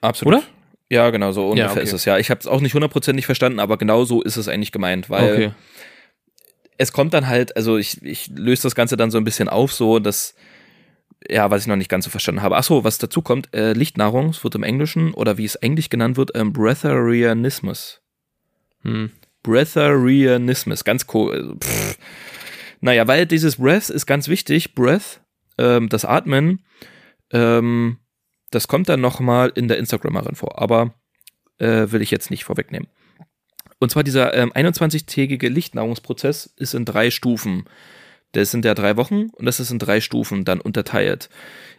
Absolut. Oder? Ja, genau, so ungefähr okay. ist es ja. Ich habe es auch nicht hundertprozentig verstanden, aber genau so ist es eigentlich gemeint, weil Okay. es kommt dann halt, also ich, ich löse das Ganze dann so ein bisschen auf, so dass, ja, was ich noch nicht ganz so verstanden habe. Achso, was dazu kommt, äh, Lichtnahrung, es wird im Englischen oder wie es englisch genannt wird, ähm, Breatharianismus. Hm. Breatharianismus, ganz cool. Pff. Naja, weil dieses Breath ist ganz wichtig. Breath, ähm, das Atmen, ähm, das kommt dann nochmal in der Instagrammerin vor, aber äh, will ich jetzt nicht vorwegnehmen. Und zwar dieser ähm, 21-tägige Lichtnahrungsprozess ist in drei Stufen. Das sind ja drei Wochen und das ist in drei Stufen dann unterteilt.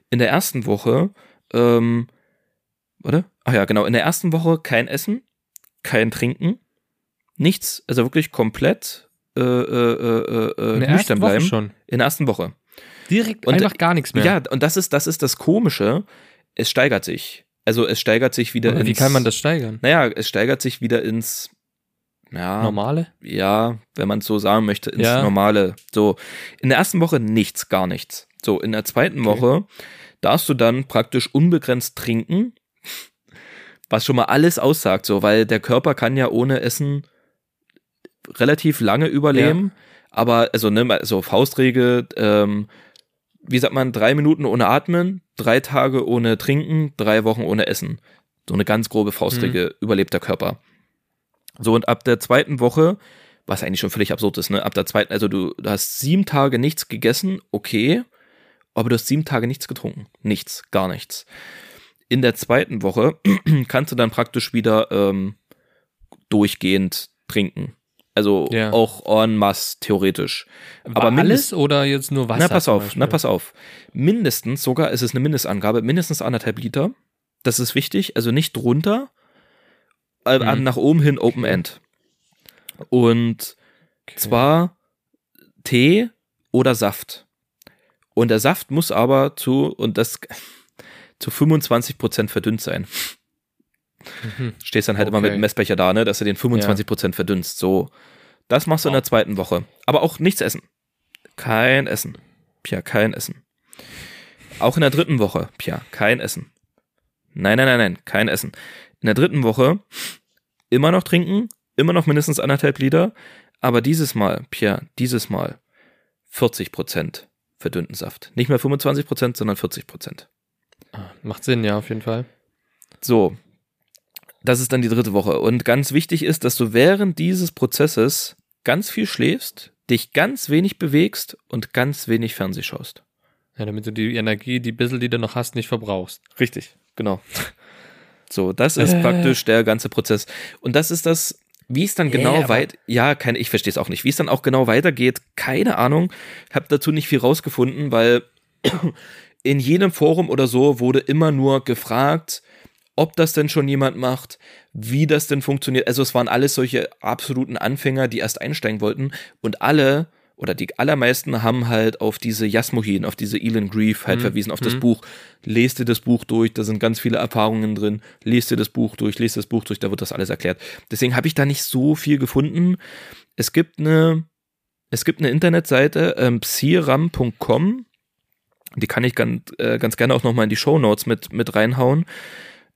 In der ersten Woche, ähm, warte, ach ja, genau, in der ersten Woche kein Essen, kein Trinken, nichts, also wirklich komplett äh, äh, äh, äh, In der nüchtern ersten Woche bleiben. schon. In der ersten Woche. Direkt Und, einfach gar nichts mehr. Ja, und das ist, das ist das Komische. Es steigert sich. Also es steigert sich wieder Aber ins. Wie kann man das steigern? Naja, es steigert sich wieder ins. Ja, Normale? ja, wenn man es so sagen möchte, ins Ja. Normale. So, in der ersten Woche nichts, gar nichts. So, in der zweiten Okay. Woche darfst du dann praktisch unbegrenzt trinken, was schon mal alles aussagt, so, weil der Körper kann ja ohne Essen relativ lange überleben. Aber, also, ne, so Faustregel, ähm, wie sagt man, drei Minuten ohne Atmen, drei Tage ohne Trinken, drei Wochen ohne Essen. So eine ganz grobe Faustregel überlebt der Körper. So, und ab der zweiten Woche, was eigentlich schon völlig absurd ist, ne? Ab der zweiten, also du, du hast sieben Tage nichts gegessen, okay, aber du hast sieben Tage nichts getrunken. Nichts, gar nichts. In der zweiten Woche kannst du dann praktisch wieder ähm, durchgehend trinken. Also Ja. auch en masse, theoretisch. Aber alles oder jetzt nur Wasser? na, pass auf, na, pass auf. Mindestens, sogar ist es eine Mindestangabe, mindestens anderthalb Liter. Das ist wichtig, also nicht drunter, äh, Mhm. nach oben hin Open End. Und zwar Tee oder Saft. Und der Saft muss aber zu, und das zu 25% verdünnt sein. Mhm. Stehst dann halt immer Okay. mit dem Messbecher da, ne, dass du den 25% verdünnst. So. Das machst du in der zweiten Woche. Aber auch nichts essen. Kein Essen. Pia, kein Essen. Auch in der dritten Woche. Pia, kein Essen. Nein, nein, nein, nein, kein Essen. In der dritten Woche immer noch trinken, immer noch mindestens anderthalb Liter, aber dieses Mal, Pierre, dieses Mal 40 Prozent verdünnten Saft. Nicht mehr 25 Prozent, sondern 40 Prozent. Macht Sinn, ja, auf jeden Fall. So, das ist dann die dritte Woche. Und ganz wichtig ist, dass du während dieses Prozesses ganz viel schläfst, dich ganz wenig bewegst und ganz wenig Fernseh schaust. Ja, damit du die Energie, die bissel, die du noch hast, nicht verbrauchst. Richtig, genau. So, das ist Äh. praktisch der ganze Prozess. Und das ist das, wie es dann genau weit, ja, keine, ich verstehe es auch nicht, wie es dann auch genau weitergeht, keine Ahnung, habe dazu nicht viel rausgefunden, weil in jedem Forum oder so wurde immer nur gefragt, ob das denn schon jemand macht, wie das denn funktioniert. Also es waren alles solche absoluten Anfänger, die erst einsteigen wollten und alle oder die allermeisten haben halt auf diese Jasmuhin, auf diese Elon Grief halt verwiesen, auf das Buch. Lest dir das Buch durch, da sind ganz viele Erfahrungen drin. Lest dir das Buch durch, lest das Buch durch, da wird das alles erklärt. Deswegen habe ich da nicht so viel gefunden. Es gibt eine, es gibt eine Internetseite, ähm, psiram.com, die kann ich ganz, äh, ganz gerne auch nochmal in die Show Notes mit, mit reinhauen.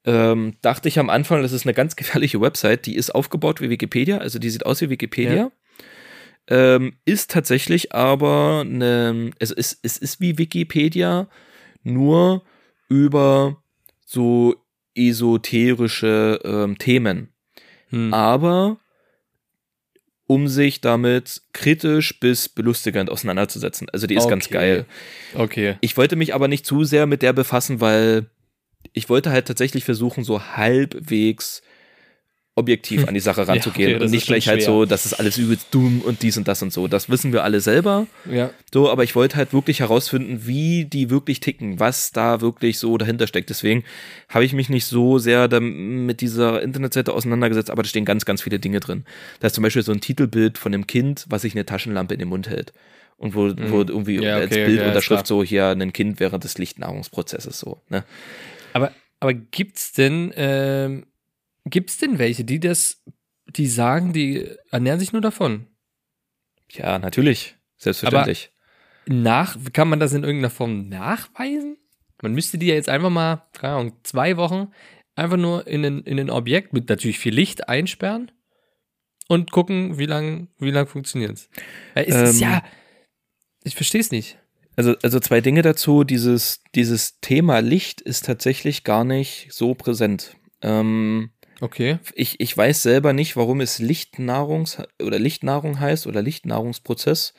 Ähm, dachte ich am Anfang, das ist eine ganz gefährliche Website, die ist aufgebaut wie Wikipedia, also die sieht aus wie Wikipedia. Ja. Ähm, ist tatsächlich aber eine, es ist, es ist wie Wikipedia, nur über so esoterische ähm, Themen. Hm. Aber um sich damit kritisch bis belustigend auseinanderzusetzen. Also die ist ganz Okay. geil. Okay. Ich wollte mich aber nicht zu sehr mit der befassen, weil ich wollte halt tatsächlich versuchen, so halbwegs objektiv an die Sache ranzugehen okay, das und nicht gleich halt schwer. so, das ist alles übelst dumm und dies und das und so. Das wissen wir alle selber. Ja. So, aber ich wollte halt wirklich herausfinden, wie die wirklich ticken, was da wirklich so dahinter steckt. Deswegen habe ich mich nicht so sehr mit dieser Internetseite auseinandergesetzt, aber da stehen ganz, ganz viele Dinge drin. Da ist zum Beispiel so ein Titelbild von einem Kind, was sich eine Taschenlampe in den Mund hält. Und wo, wo irgendwie Mhm. Ja, als okay, ja, Bildunterschrift so hier ein Kind während des Lichtnahrungsprozesses so. Ne? Aber, aber gibt's denn, ähm, gibt's denn welche, die das, die sagen, die ernähren sich nur davon? Ja, natürlich. Selbstverständlich. Nach, kann man das in irgendeiner Form nachweisen? Man müsste die ja jetzt einfach mal, keine Ahnung, zwei Wochen einfach nur in ein, in ein Objekt mit natürlich viel Licht einsperren und gucken, wie lang, wie lang funktioniert's. Weil es ist Ähm, ja, ich verstehe es nicht. Also, also zwei Dinge dazu. Dieses, dieses Thema Licht ist tatsächlich gar nicht so präsent. Ähm, Okay. ich, ich weiß selber nicht, warum es Lichtnahrungs oder Lichtnahrung heißt oder Lichtnahrungsprozess.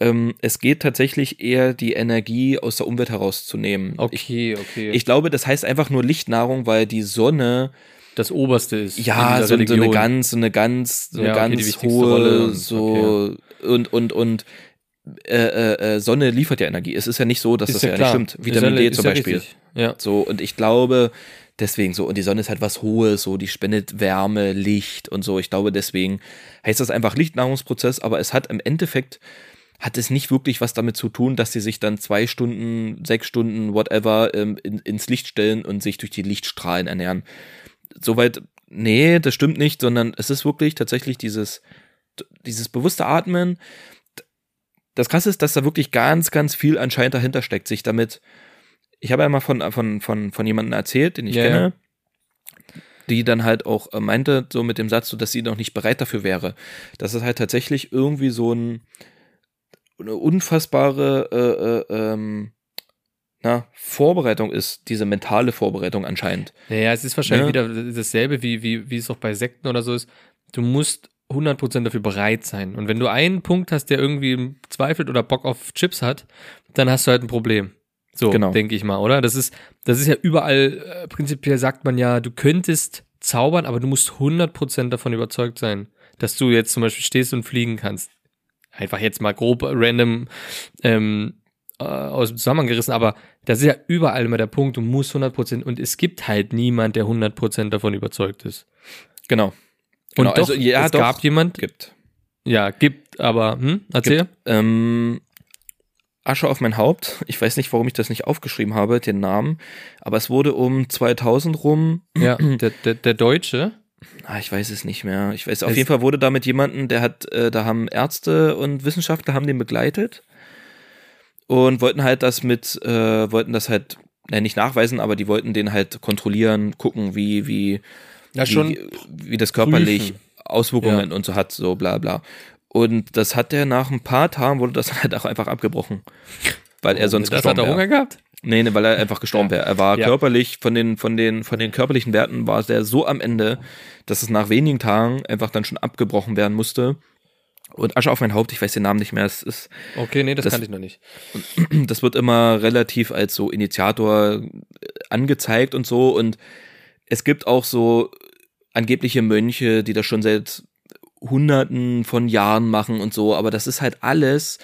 Ähm, es geht tatsächlich eher die Energie aus der Umwelt herauszunehmen. Ich, Okay, okay. ich glaube, das heißt einfach nur Lichtnahrung, weil die Sonne das Oberste ist. ja so, so eine ganz, so eine ganz, so eine Ja, okay, ganz hohe, Rolle so und und und äh, äh, äh, Sonne liefert ja Energie. Es ist ja nicht so, dass Ist das ja ja, nicht stimmt. Vitamin D zum ja Beispiel. richtig. Ja. So, und ich glaube, deswegen so, und die Sonne ist halt was Hohes, so, die spendet Wärme, Licht und so. Ich glaube, deswegen heißt das einfach Lichtnahrungsprozess, aber es hat im Endeffekt, hat es nicht wirklich was damit zu tun, dass sie sich dann zwei Stunden, sechs Stunden, whatever, ähm, in, ins Licht stellen und sich durch die Lichtstrahlen ernähren. Soweit, nee, das stimmt nicht, sondern es ist wirklich tatsächlich dieses, dieses bewusste Atmen. Das Krasse ist, dass da wirklich ganz, ganz viel anscheinend dahinter steckt, sich damit ich habe ja mal von, von, von, von jemandem erzählt, den ich Ja, kenne, die dann halt auch äh, meinte, so mit dem Satz, so, dass sie noch nicht bereit dafür wäre. Dass es halt tatsächlich irgendwie so ein, eine unfassbare äh, äh, ähm, na, Vorbereitung ist, diese mentale Vorbereitung anscheinend. Naja, es ist wahrscheinlich Ja. wieder dasselbe, wie, wie, wie es auch bei Sekten oder so ist. Du musst 100% dafür bereit sein. Und wenn du einen Punkt hast, der irgendwie zweifelt oder Bock auf Chips hat, dann hast du halt ein Problem. So, Genau. denke ich mal, oder? Das ist, das ist ja überall, äh, prinzipiell sagt man ja, du könntest zaubern, aber du musst 100% davon überzeugt sein, dass du jetzt zum Beispiel stehst und fliegen kannst. Einfach jetzt mal grob random ähm, äh, aus dem Zusammenhang gerissen, aber das ist ja überall immer der Punkt, du musst 100% und es gibt halt niemand, der 100% davon überzeugt ist. Genau. Und Genau, doch, also, ja, es doch. gab jemand, Gibt. ja, gibt, aber, hm, erzähl. Ähm, Asche auf mein Haupt. Ich weiß nicht, warum ich das nicht aufgeschrieben habe, den Namen. Aber es wurde um 2000 rum Ja, der, der, der Deutsche, Ah, ich weiß es nicht mehr. Ich weiß, auf Es- jeden Fall wurde da mit jemandem, der hat, äh, da haben Ärzte und Wissenschaftler haben den begleitet und wollten halt das mit, äh, wollten das halt, äh, nicht nachweisen, aber die wollten den halt kontrollieren, gucken, wie, wie, Ja, schon wie, wie das körperlich prüfen. Auswirkungen Ja. und so hat, so bla bla. Und das hat er nach ein paar Tagen, wurde das halt auch einfach abgebrochen. Weil er sonst das hat gestorben er Hunger gehabt? Nee, nee, weil er einfach gestorben wäre. Er war Ja. körperlich, von den, von den, von den körperlichen Werten war der so am Ende, dass es nach wenigen Tagen einfach dann schon abgebrochen werden musste. Und Asche auf mein Haupt, ich weiß den Namen nicht mehr, es ist, Okay, nee, das, Das- kannte ich noch nicht. das wird immer relativ als so Initiator äh, angezeigt und so. Und es gibt auch so angebliche Mönche, die das schon seit Hunderten von Jahren machen und so. Aber das ist halt alles,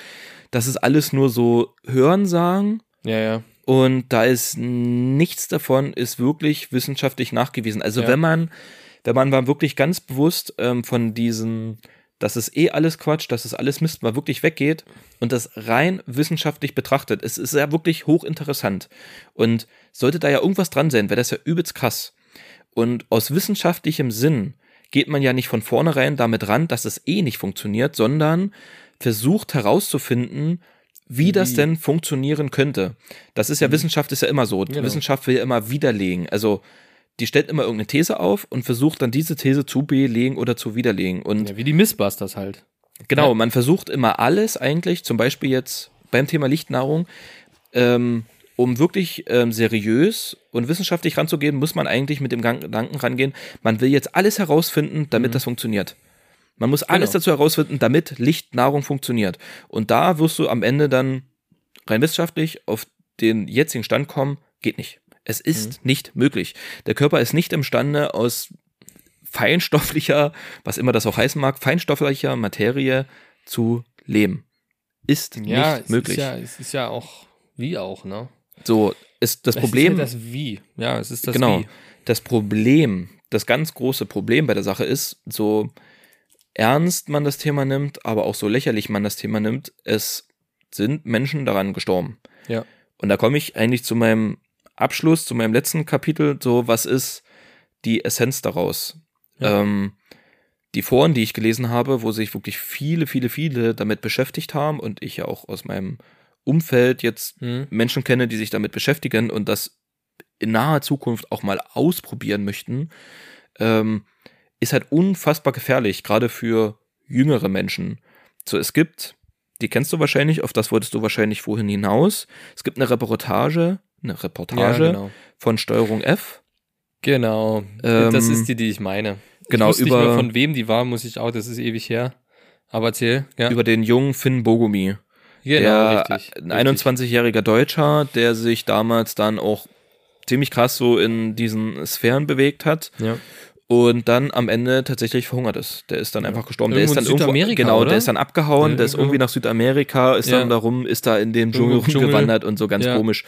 das ist alles nur so Hörensagen. Ja, ja. Und da ist nichts davon ist wirklich wissenschaftlich nachgewiesen. Also Ja. wenn man, wenn man mal wirklich ganz bewusst ähm, von diesen, das ist eh alles Quatsch, das ist alles Mist, mal wirklich weggeht und das rein wissenschaftlich betrachtet, es ist ja wirklich hochinteressant. Und sollte da ja irgendwas dran sein, wäre das ja übelst krass. Und aus wissenschaftlichem Sinn geht man ja nicht von vornherein damit ran, dass es eh nicht funktioniert, sondern versucht herauszufinden, wie das Wie? denn funktionieren könnte. Das ist ja Wissenschaft ist ja immer so. Genau. Wissenschaft will ja immer widerlegen. Also die stellt immer irgendeine These auf und versucht dann diese These zu belegen oder zu widerlegen. Und ja wie die Missbusters halt. Genau, Ja. man versucht immer alles eigentlich, zum Beispiel jetzt beim Thema Lichtnahrung, ähm, um wirklich ähm, seriös und wissenschaftlich ranzugehen, muss man eigentlich mit dem Gedanken rangehen, man will jetzt alles herausfinden, damit das funktioniert. Man muss alles Mhm. Genau. dazu herausfinden, damit Lichtnahrung funktioniert. Und da wirst du am Ende dann rein wissenschaftlich auf den jetzigen Stand kommen, geht nicht. Es ist Mhm. nicht möglich. Der Körper ist nicht imstande, aus feinstofflicher, was immer das auch heißen mag, feinstofflicher Materie zu leben. Ist Ja, nicht möglich. Ist ja, es ist ja auch, wie auch, ne? So, ist das Es Problem, Ist halt das Wie. Ja, es ist das genau, Wie. das Problem, das ganz große Problem bei der Sache ist, so ernst man das Thema nimmt, aber auch so lächerlich man das Thema nimmt, es sind Menschen daran gestorben. Ja. Und da komme ich eigentlich zu meinem Abschluss, zu meinem letzten Kapitel, so was ist die Essenz daraus? Ja. Ähm, die Foren, die ich gelesen habe, wo sich wirklich viele, viele, viele damit beschäftigt haben und ich ja auch aus meinem Umfeld jetzt Hm. Menschen kenne, die sich damit beschäftigen und das in naher Zukunft auch mal ausprobieren möchten, ähm, ist halt unfassbar gefährlich, gerade für jüngere Menschen. So, es gibt, die kennst du wahrscheinlich, auf das wolltest du wahrscheinlich vorhin hinaus. Es gibt eine Reportage, eine Ja, Reportage genau. von Steuerung F. Genau. Ähm, das ist die, die ich meine. genau, ich über- nicht mehr, von wem die war, muss ich auch, das ist ewig her. Aber erzähl, ja. über den jungen Finn Bogumi. Genau, der, richtig. ein 21-jähriger Deutscher, der sich damals dann auch ziemlich krass so in diesen Sphären bewegt hat Ja. und dann am Ende tatsächlich verhungert ist. Der ist dann einfach gestorben. Irgendwo der ist dann irgendwo, genau, oder? der ist dann abgehauen, Ja, der ist irgendwie nach Südamerika, ist Ja. dann darum, ist da in dem Dschungel rumgewandert und so ganz komisch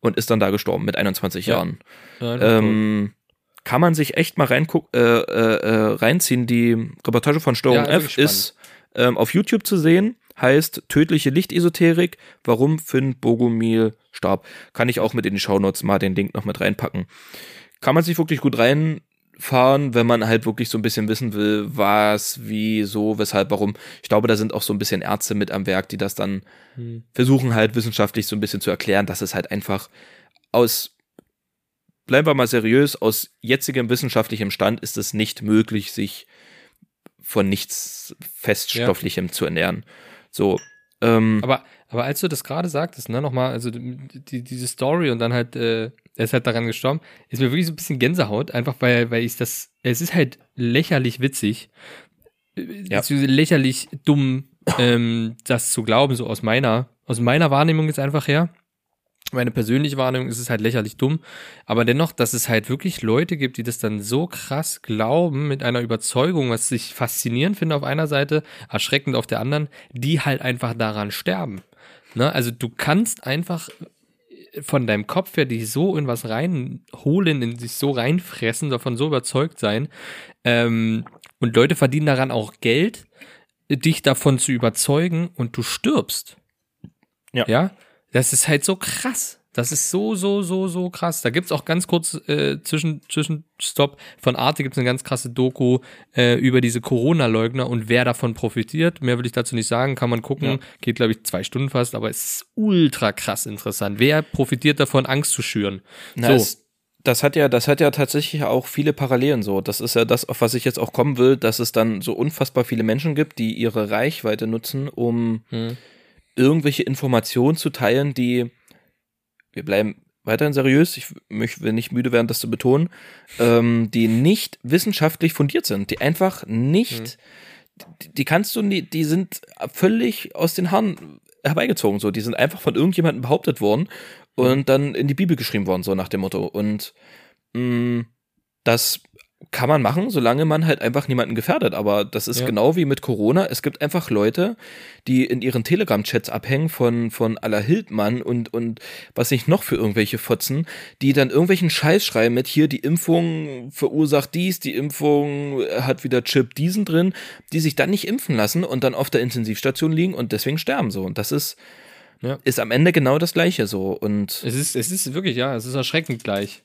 und ist dann da gestorben mit 21 Ja. Jahren. Ähm, kann man sich echt mal reinguck, äh, äh, äh, reinziehen. Die Reportage von Steuerung Ja, F ist ähm, auf YouTube zu sehen, heißt Tödliche Lichtesoterik, warum Finn Bogomil starb. Kann ich auch mit in die Shownotes mal den Link noch mit reinpacken. Kann man sich wirklich gut reinfahren, wenn man halt wirklich so ein bisschen wissen will, was, wie, so, weshalb, warum. Ich glaube, da sind auch so ein bisschen Ärzte mit am Werk, die das dann Hm. versuchen halt wissenschaftlich so ein bisschen zu erklären, dass es halt einfach aus, bleiben wir mal seriös, aus jetzigem wissenschaftlichem Stand ist es nicht möglich, sich von nichts Feststofflichem zu ernähren. So, ähm, Aber, aber als du das gerade sagtest, ne, nochmal, also die, diese Story und dann halt, äh, er ist halt daran gestorben, ist mir wirklich so ein bisschen Gänsehaut, einfach weil, weil ich das, es ist halt lächerlich witzig, Ja. ja. lächerlich dumm, ähm, das zu glauben, so aus meiner, aus meiner Wahrnehmung jetzt einfach her. Meine persönliche Wahrnehmung ist es halt lächerlich dumm, aber dennoch, dass es halt wirklich Leute gibt, die das dann so krass glauben mit einer Überzeugung, was ich faszinierend finde auf einer Seite, erschreckend auf der anderen, die halt einfach daran sterben. Ne? Also du kannst einfach von deinem Kopf her dich so in was reinholen, in sich so reinfressen, davon so überzeugt sein. Ähm, und Leute verdienen daran auch Geld, dich davon zu überzeugen und du stirbst. Ja. Ja. Das ist halt so krass. Das ist so, so, so, so krass. Da gibt's auch ganz kurz äh, zwischen, Zwischenstopp von Arte gibt's eine ganz krasse Doku äh, über diese Corona-Leugner und wer davon profitiert. Mehr will ich dazu nicht sagen, kann man gucken. Ja. Geht, glaube ich, zwei Stunden fast, aber es ist ultra krass interessant. Wer profitiert davon, Angst zu schüren? na, so. es, das hat ja, das hat ja tatsächlich auch viele Parallelen so. Das ist ja das, auf was ich jetzt auch kommen will, dass es dann so unfassbar viele Menschen gibt, die ihre Reichweite nutzen, um Hm. Irgendwelche Informationen zu teilen, die wir bleiben weiterhin seriös, ich möchte will nicht müde werden, das zu betonen, ähm, die nicht wissenschaftlich fundiert sind, die einfach nicht, die, die kannst du nie, die sind völlig aus den Haaren herbeigezogen, so, die sind einfach von irgendjemandem behauptet worden und dann in die Bibel geschrieben worden, so nach dem Motto. Und mh, das kann man machen, solange man halt einfach niemanden gefährdet. Aber das ist Ja. genau wie mit Corona. Es gibt einfach Leute, die in ihren Telegram-Chats abhängen von, von aller Hildmann und, und was nicht noch für irgendwelche Fotzen, die dann irgendwelchen Scheiß schreiben mit hier, die Impfung verursacht dies, die Impfung hat wieder Chip diesen drin, die sich dann nicht impfen lassen und dann auf der Intensivstation liegen und deswegen sterben so. Und das ist, Ja. ist am Ende genau das Gleiche so. Und Es ist, es ist wirklich, ja, es ist erschreckend gleich.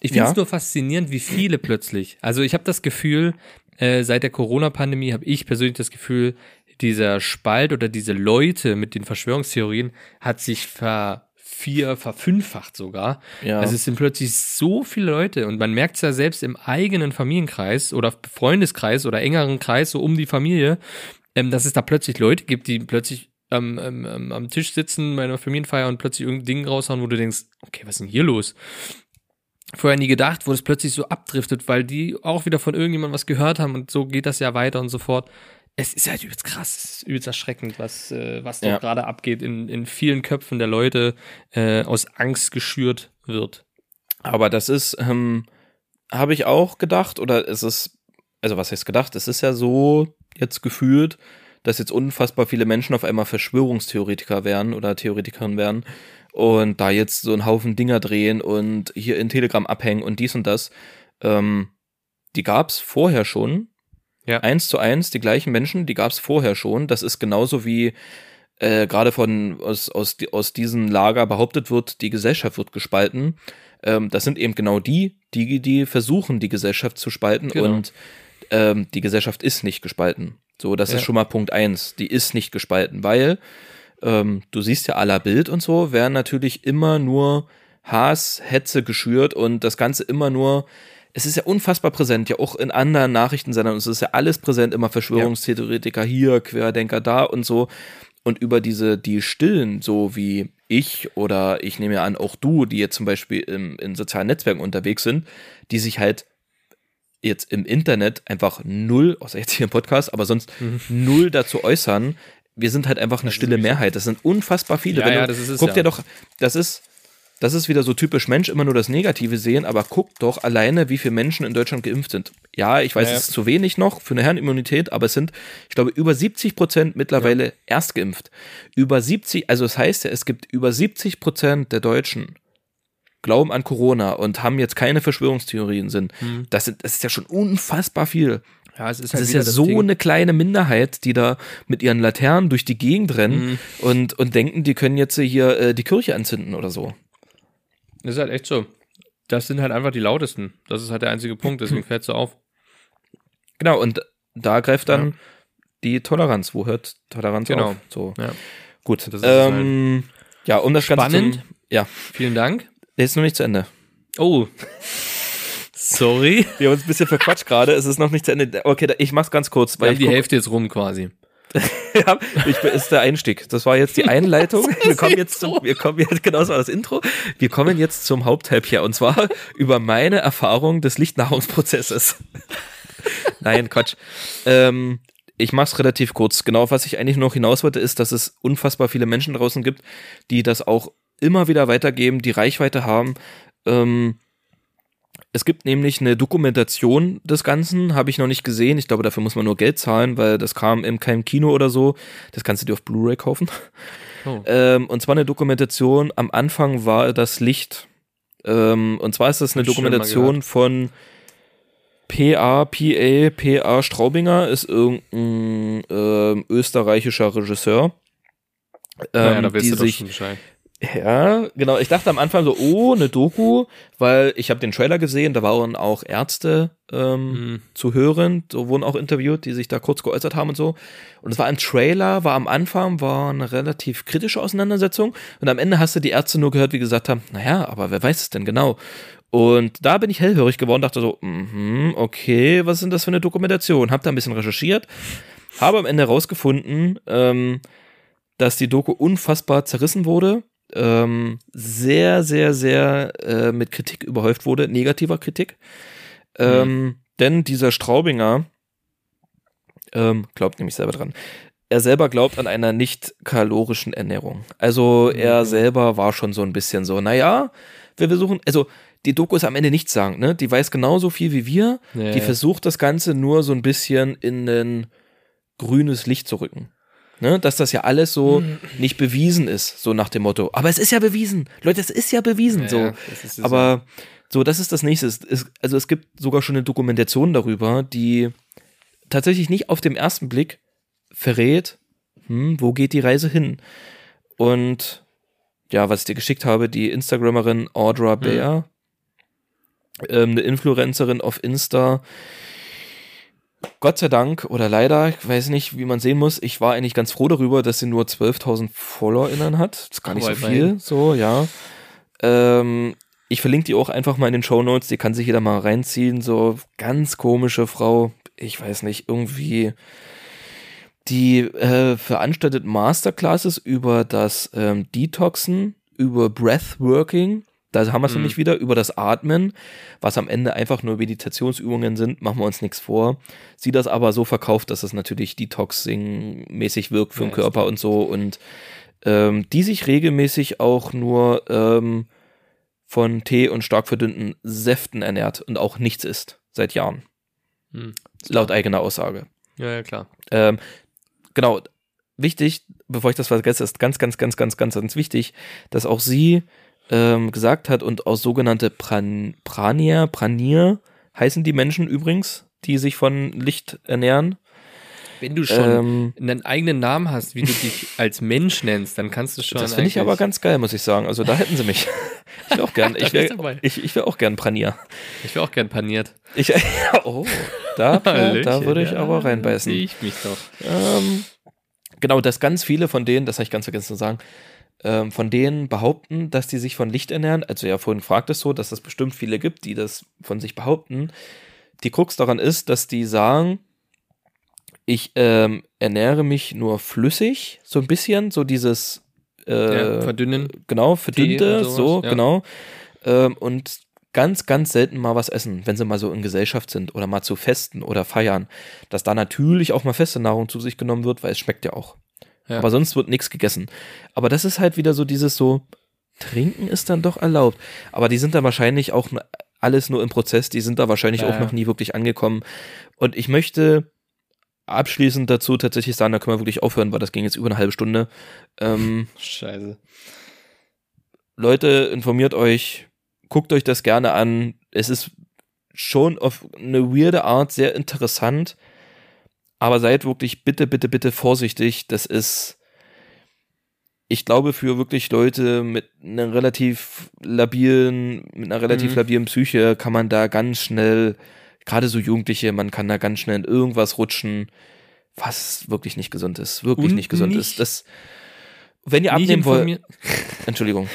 Ich finde es Ja. nur faszinierend, wie viele plötzlich. Also ich habe das Gefühl, äh, seit der Corona-Pandemie habe ich persönlich das Gefühl, dieser Spalt oder diese Leute mit den Verschwörungstheorien hat sich vervier, verfünffacht sogar. ja. Also es sind plötzlich so viele Leute und man merkt es ja selbst im eigenen Familienkreis oder Freundeskreis oder engeren Kreis so um die Familie, ähm, dass es da plötzlich Leute gibt, die plötzlich ähm, ähm, am Tisch sitzen bei einer Familienfeier und plötzlich irgendein Ding raushauen, wo du denkst, okay, was ist denn hier los? Vorher nie gedacht, wo es plötzlich so abdriftet, weil die auch wieder von irgendjemandem was gehört haben und so geht das ja weiter und so fort. Es ist halt übelst krass, es ist übelst erschreckend, was, äh, was Ja. gerade abgeht in, in vielen Köpfen der Leute äh, aus Angst geschürt wird. Aber das ist, ähm, habe ich auch gedacht, oder es ist, also was heißt gedacht, es ist ja so jetzt gefühlt, dass jetzt unfassbar viele Menschen auf einmal Verschwörungstheoretiker werden oder Theoretikerin werden und da jetzt so einen Haufen Dinger drehen und hier in Telegram abhängen und dies und das. Ähm, die gab's vorher schon. Ja. Eins zu eins, die gleichen Menschen, die gab's vorher schon. Das ist genauso wie äh, gerade von aus, aus, aus diesem Lager behauptet wird, die Gesellschaft wird gespalten. Ähm, das sind eben genau die, die, die versuchen, die Gesellschaft zu spalten Genau. und ähm, die Gesellschaft ist nicht gespalten. So, das Ja. ist schon mal Punkt eins. Die ist nicht gespalten, weil ähm, du siehst ja aller Bild und so, werden natürlich immer nur Hass, Hetze geschürt und das Ganze immer nur, es ist ja unfassbar präsent, ja auch in anderen Nachrichtensendern, es ist ja alles präsent, immer Verschwörungstheoretiker hier, Querdenker da und so. Und über diese, die Stillen, so wie ich oder ich nehme ja an, auch du, die jetzt zum Beispiel im, in sozialen Netzwerken unterwegs sind, die sich halt jetzt im Internet einfach null, außer jetzt hier im Podcast, aber sonst null dazu äußern. Wir sind halt einfach eine stille Mehrheit. Das sind unfassbar viele. Ja, ja, du, das ist es guck ja. dir doch, das ist, das ist wieder so typisch Mensch, immer nur das Negative sehen, aber guck doch alleine, wie viele Menschen in Deutschland geimpft sind. Ja, ich weiß, Ja, ja. es ist zu wenig noch für eine Herrenimmunität, aber es sind, ich glaube, über 70 Prozent mittlerweile erst geimpft. Über 70, also es heißt ja, es gibt über 70 Prozent der Deutschen glauben an Corona und haben jetzt keine Verschwörungstheorien sind. Hm. Das, sind, das ist ja schon unfassbar viel. Ja, es ist Das ist ja so eine kleine Minderheit, die da mit ihren Laternen durch die Gegend rennen Mhm. und, und denken, die können jetzt hier äh, die Kirche anzünden oder so. Das ist halt echt so. Das sind halt einfach die lautesten. Das ist halt der einzige Punkt, deswegen fällt so auf. Genau, und da greift dann Ja. die Toleranz. Wo hört Toleranz Genau. auf? So. Ja. Gut. Das ist halt ähm, ja, um das Ganze Spannend. Ja, Vielen Dank. der ist noch nicht zu Ende. Oh. Sorry. Wir haben uns ein bisschen verquatscht gerade. Es ist noch nicht zu Ende. Okay, ich mach's ganz kurz. Wir Weil haben ich die guck- Hälfte jetzt rum quasi. Ja, ich ist der Einstieg. Das war jetzt die Einleitung. Wir kommen jetzt zum, wir kommen jetzt, genau, das war das Intro. Wir kommen jetzt zum hier und zwar über meine Erfahrung des Lichtnahrungsprozesses. Nein, Quatsch. Ähm, ich mach's relativ kurz. Genau, was ich eigentlich noch hinaus wollte, ist, dass es unfassbar viele Menschen draußen gibt, die das auch immer wieder weitergeben, die Reichweite haben. Ähm, es gibt nämlich eine Dokumentation des Ganzen, habe ich noch nicht gesehen. Ich glaube, dafür muss man nur Geld zahlen, weil das kam in keinem Kino oder so. Das kannst du dir auf Blu-ray kaufen. Oh. Ähm, und zwar eine Dokumentation. Am Anfang war das Licht. Ähm, und zwar ist das eine Hab Dokumentation von PA, PA, PA Straubinger, ist irgendein ähm, österreichischer Regisseur. Ähm, naja, da die sich. Ja, genau. Ich dachte am Anfang so, oh, eine Doku, weil ich habe den Trailer gesehen, da waren auch Ärzte ähm, Mhm. zu hören, so wurden auch interviewt, die sich da kurz geäußert haben und so. Und es war ein Trailer, war am Anfang, war eine relativ kritische Auseinandersetzung und am Ende hast du die Ärzte nur gehört, wie gesagt haben, naja, aber wer weiß es denn genau? Und da bin ich hellhörig geworden, dachte so, mhm, okay, was ist denn das für eine Dokumentation? Hab da ein bisschen recherchiert, habe am Ende rausgefunden, ähm, dass die Doku unfassbar zerrissen wurde, ähm, sehr, sehr, sehr äh, mit Kritik überhäuft wurde, negativer Kritik. Ähm, Denn dieser Straubinger ähm, glaubt nämlich selber dran. Er selber glaubt an einer nicht kalorischen Ernährung. Also er selber war schon so ein bisschen so, naja, wir versuchen, also die Doku ist am Ende nichts sagen, ne? Die weiß genauso viel wie wir. Ja, die ja. versucht das Ganze nur so ein bisschen in ein grünes Licht zu rücken. Ne? Dass das ja alles so Hm. nicht bewiesen ist, so nach dem Motto. Aber es ist ja bewiesen. Leute, es ist ja bewiesen. Ja, so. ja, ist Aber so, das ist das nächste. Es, also es gibt sogar schon eine Dokumentation darüber, die tatsächlich nicht auf dem ersten Blick verrät, hm, wo geht die Reise hin. Und ja, was ich dir geschickt habe, die Instagramerin Audra Bear, ähm, eine Influencerin auf Insta. Gott sei Dank oder leider, ich weiß nicht, wie man sehen muss, ich war eigentlich ganz froh darüber, dass sie nur 12.000 FollowerInnen hat. Das ist gar nicht so viel, so, ja. Ähm, ich verlinke die auch einfach mal in den Show Notes, die kann sich jeder mal reinziehen. So ganz komische Frau, ich weiß nicht, irgendwie. Die äh, veranstaltet Masterclasses über das ähm, Detoxen, über Breathworking. Da haben wir es Mhm. nämlich wieder über das Atmen, was am Ende einfach nur Meditationsübungen sind, machen wir uns nichts vor. Sie das aber so verkauft, dass es natürlich Detoxing-mäßig wirkt für Ja, den Körper und so und ähm, die sich regelmäßig auch nur ähm, von Tee und stark verdünnten Säften ernährt und auch nichts isst seit Jahren. Hm. Laut eigener Aussage. Ja, ja, klar. Ähm, genau, wichtig, bevor ich das vergesse, ist ganz, ganz, ganz, ganz, ganz, ganz wichtig, dass auch sie ähm, gesagt hat und aus sogenannte Pran Pranier, Pranier heißen die Menschen übrigens, die sich von Licht ernähren. Wenn du schon Ähm, einen eigenen Namen hast, wie du dich als Mensch nennst, dann kannst du schon. das finde ich aber ganz geil, muss ich sagen. Also da hätten sie mich. Ich wäre auch gern, ich wäre ich, ich wär auch gern Pranier. Ich wäre auch gern paniert. Ich, oh, da, da, würde ich ja, aber reinbeißen. Sehe ich mich doch. Ähm, genau, dass ganz viele von denen, das habe ich ganz vergessen zu sagen, ähm, von denen behaupten, dass die sich von Licht ernähren. Also ja, vorhin fragt es so, dass es bestimmt viele gibt, die das von sich behaupten. Die Krux daran ist, dass die sagen, ich ähm, ernähre mich nur flüssig, so ein bisschen, so dieses äh, ja, verdünnen. genau, verdünnte, so, ja. genau. Ähm, und ganz, ganz selten mal was essen, wenn sie mal so in Gesellschaft sind oder mal zu Festen oder feiern, dass da natürlich auch mal feste Nahrung zu sich genommen wird, weil es schmeckt ja auch. Ja. Aber sonst wird nichts gegessen. Aber das ist halt wieder so dieses so, trinken ist dann doch erlaubt. Aber die sind da wahrscheinlich auch alles nur im Prozess, die sind da wahrscheinlich Ja, auch noch nie wirklich angekommen. Und ich möchte abschließend dazu tatsächlich sagen, da können wir wirklich aufhören, weil das ging jetzt über eine halbe Stunde. Ähm, Scheiße. Leute, informiert euch, guckt euch das gerne an. Es ist schon auf eine weirde Art sehr interessant, aber seid wirklich bitte, bitte, bitte vorsichtig. Das ist, ich glaube, für wirklich Leute mit einer relativ labilen, mit einer relativ Mhm. labilen Psyche kann man da ganz schnell, gerade so Jugendliche, man kann da ganz schnell in irgendwas rutschen, was wirklich nicht gesund ist, wirklich Und nicht gesund nicht- ist. Das, wenn ihr abnehmen wollt, Entschuldigung.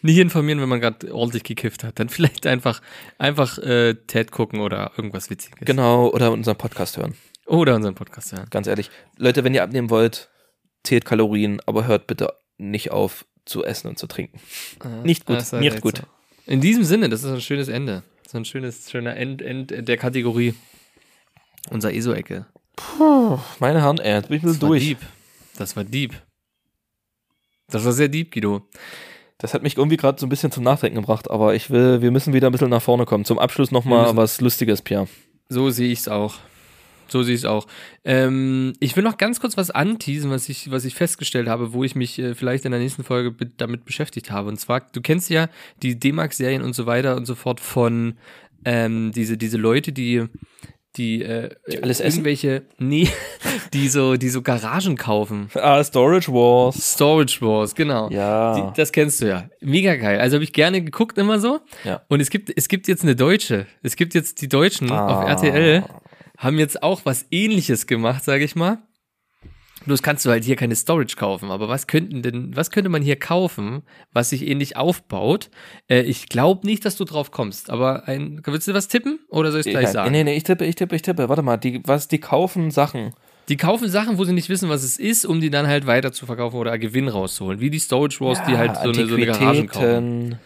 nicht informieren, wenn man gerade ordentlich gekifft hat. Dann vielleicht einfach, einfach äh, Ted gucken oder irgendwas Witziges. Genau, oder unseren Podcast hören. Oder unseren Podcast hören. Ganz ehrlich. Leute, wenn ihr abnehmen wollt, zählt Kalorien, aber hört bitte nicht auf zu essen und zu trinken. Nicht gut, Das war mir jetzt gut. so. In diesem Sinne, das ist ein schönes Ende. So ein schönes, schöner End, End der Kategorie. Unser ESO-Ecke. Meine Herren, ey, jetzt bin ich ein Das bisschen war durch. deep. Das war deep. Das war sehr deep, Guido. Das hat mich irgendwie gerade so ein bisschen zum Nachdenken gebracht, aber ich will, wir müssen wieder ein bisschen nach vorne kommen. Zum Abschluss nochmal was Lustiges, Pierre. So sehe ich es auch. So sehe ich es auch. Ähm, ich will noch ganz kurz was anteasen, was ich, was ich festgestellt habe, wo ich mich äh, vielleicht in der nächsten Folge be- damit beschäftigt habe. Und zwar, du kennst ja die D-Max-Serien und so weiter und so fort von ähm, diese, diese Leute, die die, äh, Die alles essen? irgendwelche, nee, die so, die so Garagen kaufen. Ah, Storage Wars. Storage Wars, genau. Ja. Die, das kennst du ja. Mega geil. Also habe ich gerne geguckt immer so. Ja. Und es gibt, es gibt jetzt eine Deutsche. Es gibt jetzt die Deutschen Ah. auf RTL, haben jetzt auch was ähnliches gemacht, sage ich mal. Bloß kannst du halt hier keine Storage kaufen. Aber was könnten denn, was könnte man hier kaufen, was sich ähnlich aufbaut? Äh, ich glaube nicht, dass du drauf kommst. Aber ein, willst du was tippen? Oder soll ich es gleich sagen? nee, nee, ich tippe, ich tippe, ich tippe. Warte mal, die, was, die kaufen Sachen. Die kaufen Sachen, wo sie nicht wissen, was es ist, um die dann halt weiter zu verkaufen oder Gewinn rauszuholen. Wie die Storage Wars, die halt so eine, so eine Garagen kaufen.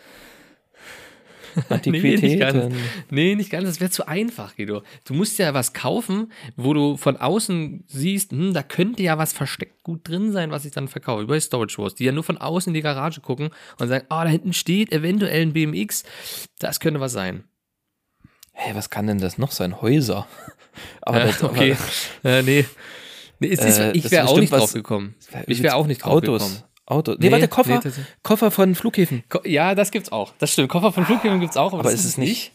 Antiquitäten. Nee, nicht ganz. Nee, nicht ganz. Das wäre zu einfach, Guido. Du musst ja was kaufen, wo du von außen siehst, hm, da könnte ja was versteckt gut drin sein, was ich dann verkaufe. Bei Storage Wars, die ja nur von außen in die Garage gucken und sagen, oh, da hinten steht eventuell ein BMX. Das könnte was sein. Hey, was kann denn das noch sein? Häuser. Aber das, okay. Äh, nee. nee ist, Äh, ich wäre auch nicht was- drauf gekommen. Aber Ich wäre auch nicht drauf Autos. Auto. Nee, Nee, warte, Koffer. nee. Koffer von Flughäfen. Ko- Ja, das gibt's auch. Das stimmt. Koffer von Flughäfen gibt's auch, aber, Aber das ist es nicht?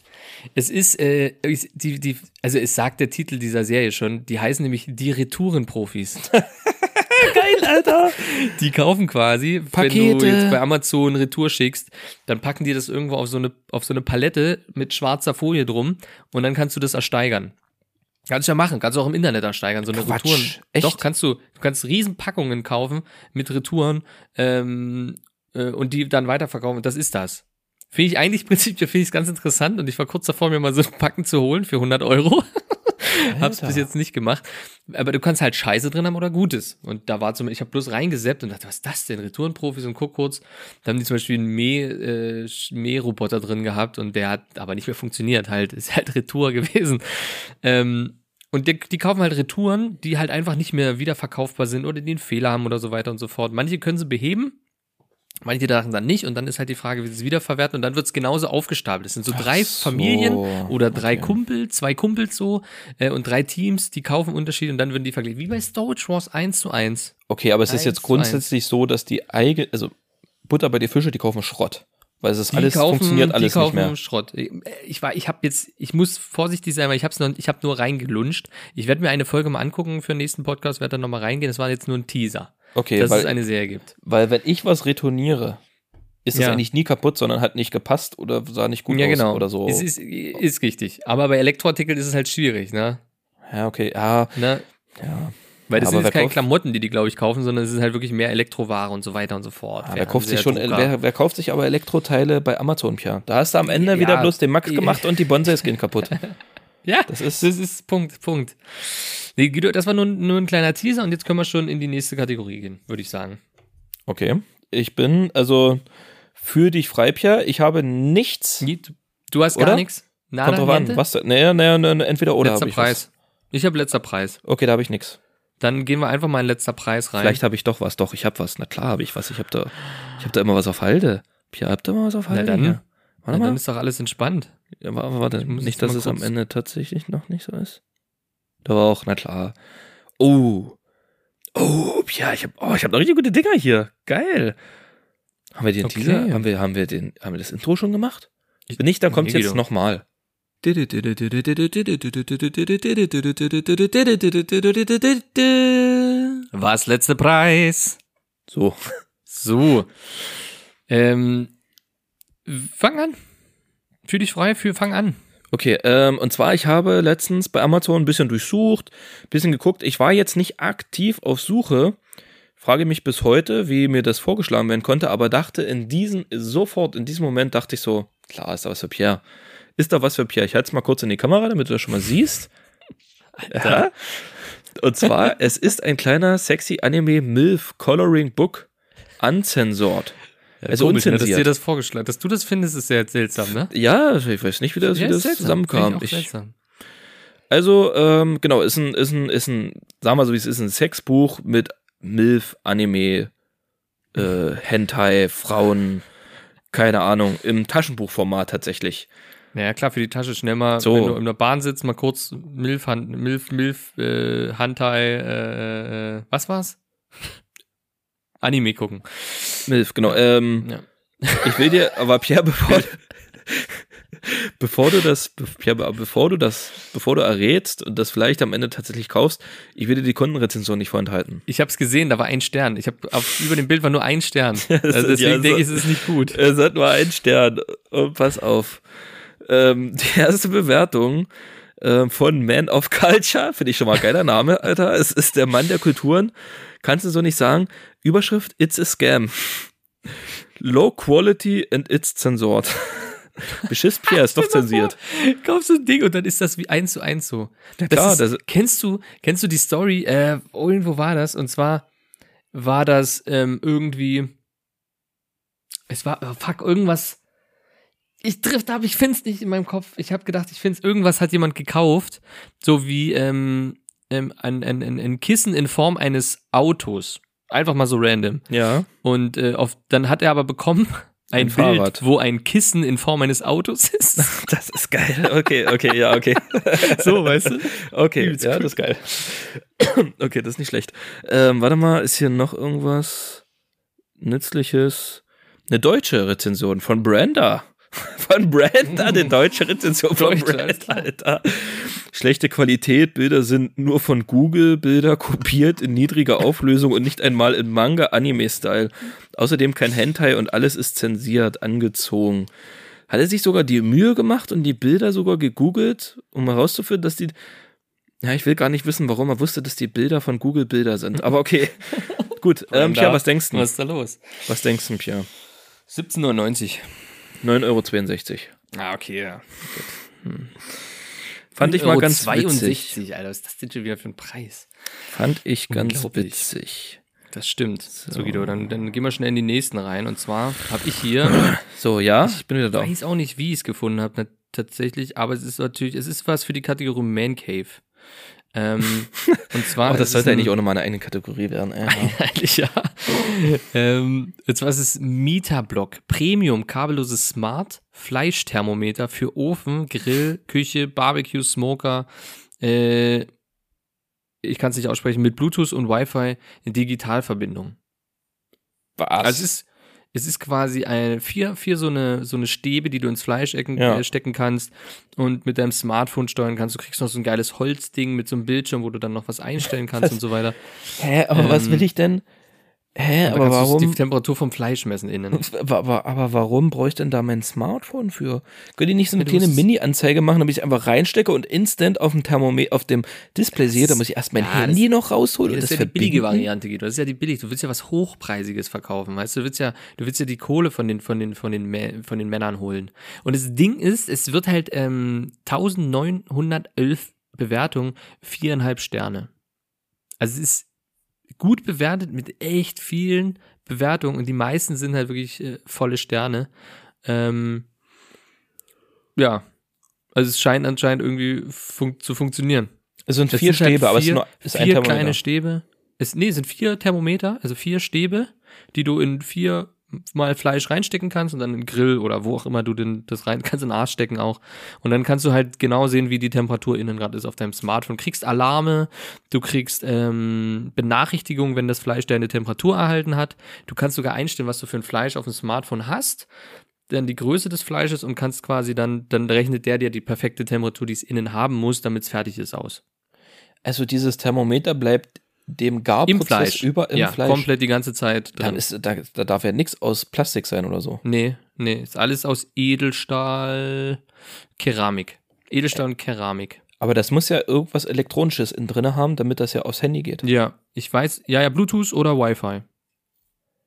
Es ist, äh, die, die, also es sagt der Titel dieser Serie schon, die heißen nämlich die Retourenprofis. Geil, Alter. Die kaufen quasi, wenn Pakete. du jetzt bei Amazon Retour schickst, dann packen die das irgendwo auf so eine, auf so eine Palette mit schwarzer Folie drum und dann kannst du das ersteigern. Kannst du ja machen, kannst du auch im Internet ersteigern, so eine Quatsch. Retouren. Echt? Doch, kannst du, du kannst Riesenpackungen kaufen mit Retouren ähm, äh, und die dann weiterverkaufen. Und das ist das. Finde ich eigentlich prinzipiell finde ich ganz interessant und ich war kurz davor, mir mal so ein Packen zu holen für 100 Euro. Hab's bis jetzt nicht gemacht. Aber du kannst halt Scheiße drin haben oder Gutes. Und da war zum ich habe bloß reingeseppt und dachte, was ist das denn? Retourenprofis und guck kurz. Da haben die zum Beispiel einen Mäh, äh, Mähroboter drin gehabt und der hat aber nicht mehr funktioniert. Halt, ist halt Retour gewesen. Ähm, und die, die kaufen halt Retouren, die halt einfach nicht mehr wiederverkaufbar sind oder die einen Fehler haben oder so weiter und so fort. Manche können sie beheben, manche Sachen dann nicht und dann ist halt die Frage, wie sie es wiederverwerten und dann wird es genauso aufgestapelt. Es sind so drei so, Familien oder drei okay. Kumpel, zwei Kumpels so äh, und drei Teams, die kaufen Unterschiede und dann würden die verglichen. Wie bei Storage Wars 1 zu 1. Okay, aber es ist jetzt grundsätzlich so, dass die eigene, also Butter bei die Fische, die kaufen Schrott. Weil es ist Die alles, kaufen, funktioniert alles die kaufen nicht mehr. Schrott. Ich war, ich habe jetzt, ich muss vorsichtig sein, weil ich habe noch, ich habe nur reingelunscht. Ich werde mir eine Folge mal angucken für den nächsten Podcast, werde dann noch mal reingehen. Das war jetzt nur ein Teaser, Okay, dass es weil, eine Serie gibt. weil wenn ich was retourniere, ist das Ja. eigentlich nie kaputt, sondern hat nicht gepasst oder sah nicht gut ja, aus genau. oder so. Es ist, ist richtig. Aber bei Elektroartikeln ist es halt schwierig, ne? ja, okay, ja, ne? ja. Weil das Aber sind jetzt keine kauft- Klamotten, die die, glaube ich, kaufen, sondern es ist halt wirklich mehr Elektroware und so weiter und so fort. Ah, wer kauft sich Fernseher, schon, wer, wer kauft sich aber Elektroteile bei Amazon, Pia? Da hast du am Ende Ja. wieder bloß den Max Ja. gemacht und die Bonsais gehen kaputt. Ja, Das ist- das ist Punkt, Punkt. Nee, Guido, das war nur, nur ein kleiner Teaser und jetzt können wir schon in die nächste Kategorie gehen, würde ich sagen. Okay. Ich bin, also, für dich frei, Pia. Ich habe nichts. Nie- Du, du hast gar nichts? Kommt Nada, drauf an. Was? Nee, nee, nee, entweder oder letzter habe ich Preis. Ich habe letzter Preis. was. Okay, da habe ich nichts. Dann gehen wir einfach mal in letzter Preis rein. Vielleicht habe ich doch was. Doch, ich habe was. Na klar habe ich was. Ich habe da, ich habe da immer was auf Halde. Pia, habt ihr immer was auf Halde? dann. hier? Na, dann ist doch alles entspannt. Ja, warte, warte. Nicht, dass es am Ende tatsächlich noch nicht so ist. Doch, na klar. Oh. Oh, Pia, ich habe oh, ich hab noch richtig gute Dinger hier. Geil. Haben wir den Okay. Teaser? Haben wir, haben wir den, haben wir das Intro schon gemacht? Wenn nicht, dann kommt Nee, jetzt nochmal. Was letzter Preis? So. So. Ähm, fang an. Fühl dich frei, für, fang an. Okay, ähm, und zwar, ich habe letztens bei Amazon ein bisschen durchsucht, ein bisschen geguckt. Ich war jetzt nicht aktiv auf Suche, frage mich bis heute, wie mir das vorgeschlagen werden konnte, aber dachte in diesem, sofort in diesem Moment dachte ich so, klar, ist da was für Pierre. Ist da was für Pierre? Ich halte es mal kurz in die Kamera, damit du das schon mal siehst. Ja. Und zwar, es ist ein kleiner sexy Anime MILF Coloring Book uncensored. Also Komisch, ne, dass unzensiert. dir das vorgeschlagen Dass du das findest, ist sehr seltsam, ne? Ja, ich weiß nicht, wie das, wie Ja, das ist seltsam. zusammenkam. Ich seltsam. Also, ähm, genau, ist ein, ist ein, ist ein, sagen wir so, wie es ist, ein Sexbuch mit MILF, Anime, äh, Hentai, Frauen, keine Ahnung, im Taschenbuchformat tatsächlich. Naja, klar, für die Tasche schnell mal, So. wenn du in der Bahn sitzt, mal kurz Milf, Hand, Milf, Milf, äh, Hantai, äh, äh, was war's? Anime gucken. MILF, genau. Ähm, Ja. Ich will dir, aber Pierre, bevor, bevor du das, be- bevor du das, bevor du errätst und das vielleicht am Ende tatsächlich kaufst, ich will dir die Kundenrezension nicht vorenthalten. Ich habe es gesehen, da war ein Stern. Ich habe über dem Bild war nur ein Stern. das Also ist deswegen ja denke ich, es ist nicht gut. Es hat nur einen Stern. Und pass auf. Ähm, die erste Bewertung ähm, von Man of Culture, finde ich schon mal ein geiler Name, Alter. Es ist der Mann der Kulturen. Kannst du so nicht sagen. Überschrift, it's a scam. Low quality and it's zensored. Beschiss Pierre, ist doch zensiert. Kaufst du ein Ding und dann ist das wie eins zu eins so. Das klar, ist, das- kennst du, kennst du die Story? Äh, irgendwo war das und zwar war das ähm, irgendwie, es war oh, fuck irgendwas. Ich trifft habe ich find's nicht in meinem Kopf. Ich habe gedacht, ich find's irgendwas hat jemand gekauft, so wie ähm, ähm, ein, ein, ein, ein Kissen in Form eines Autos. Einfach mal so random. Ja. Und äh, auf, dann hat er aber bekommen ein, Ein Bild, Fahrrad. wo ein Kissen in Form eines Autos ist. Das ist geil. Okay, okay, ja, okay. so, weißt du? Okay, Übelst ja, cool. das ist geil. Okay, das ist nicht schlecht. Ähm, warte mal, ist hier noch irgendwas Nützliches? Eine deutsche Rezension von Brenda. Von Brenda, eine deutsche Rezension von Brenda, Alter. Schlechte Qualität, Bilder sind nur von Google, Bilder kopiert in niedriger Auflösung und nicht einmal in Manga-Anime-Style. Außerdem kein Hentai und alles ist zensiert, angezogen. Hat er sich sogar die Mühe gemacht und die Bilder sogar gegoogelt, um herauszufinden, dass die. Ja, ich will gar nicht wissen, warum er wusste, dass die Bilder von Google Bilder sind. Aber okay. Gut, ähm, Pia, was denkst du? Was ist da los? Was denkst du, Pia? 17,99. 9,62 Euro. Ah, okay, ja. Fand ich mal ganz 62, witzig. Alter, was ist das denn schon wieder für ein Preis? Fand ich ganz witzig. Das stimmt. So, Guido, dann, dann gehen wir schnell in die nächsten rein. Und zwar habe ich hier, So, ja, ich bin wieder ich da. weiß auch nicht, wie ich es gefunden habe, tatsächlich, aber es ist natürlich, es ist was für die Kategorie Man Cave. Ähm, und zwar. Aber das sollte eigentlich auch nochmal eine eigene Kategorie werden. Ja. Eigentlich ja. ähm, und zwar ist es Mieterblock. Premium kabelloses Smart Fleischthermometer für Ofen, Grill, Küche, Barbecue, Smoker. Äh, ich kann es nicht aussprechen. Mit Bluetooth und Wi-Fi in Digitalverbindung. Was? Also es ist, es ist quasi eine, vier, vier so eine, so eine Stäbe, die du ins Fleisch ecken, Ja. äh, stecken kannst und mit deinem Smartphone steuern kannst. Du kriegst noch so ein geiles Holzding mit so einem Bildschirm, wo du dann noch was einstellen kannst und so weiter. Hä, aber was ähm, will ich denn? Hä, aber warum? die Temperatur vom Fleisch messen innen. Aber, aber, aber warum brauche ich denn da mein Smartphone für? Könnt ihr nicht so eine Ja, kleine Mini-Anzeige machen, damit ich einfach reinstecke und instant auf dem Thermometer, auf dem Display sehe, da muss ich erst mein Ja, Handy noch rausholen das das ist ja die billige? Variante, Guido. Das ist ja die billige. Du willst ja was Hochpreisiges verkaufen, weißt du? Du willst ja, du willst ja die Kohle von den, von den, von den, Mä- von den Männern holen. Und das Ding ist, es wird halt ähm, 1911 Bewertungen, viereinhalb Sterne. Also es ist gut bewertet mit echt vielen Bewertungen und die meisten sind halt wirklich äh, volle Sterne. Ähm, ja. Also es scheint anscheinend irgendwie fun zu funktionieren. Es sind Das vier sind halt Stäbe, aber es ist vier- nur ist vier kleine Stäbe. Es, nee, es sind vier Thermometer, also vier Stäbe, die du in vier mal Fleisch reinstecken kannst und dann in Grill oder wo auch immer du den, das rein kannst in den Arsch stecken auch. Und dann kannst du halt genau sehen, wie die Temperatur innen gerade ist auf deinem Smartphone. Kriegst Alarme, du kriegst ähm, Benachrichtigungen, wenn das Fleisch deine Temperatur erhalten hat. Du kannst sogar einstellen, was du für ein Fleisch auf dem Smartphone hast dann die Größe des Fleisches und kannst quasi dann, dann rechnet der dir die perfekte Temperatur, die es innen haben muss, damit es fertig ist, aus. Also dieses Thermometer bleibt dem Garprozess Fleisch. über im ja, Fleisch. komplett die ganze Zeit drin. Dann ist, da, da darf ja nichts aus Plastik sein oder so. nee, nee, ist alles aus Edelstahl, Keramik. Edelstahl und Keramik. Aber das muss ja irgendwas Elektronisches innen drin haben, damit das ja aufs Handy geht. Ja, ich weiß, ja, ja, Bluetooth oder Wi-Fi.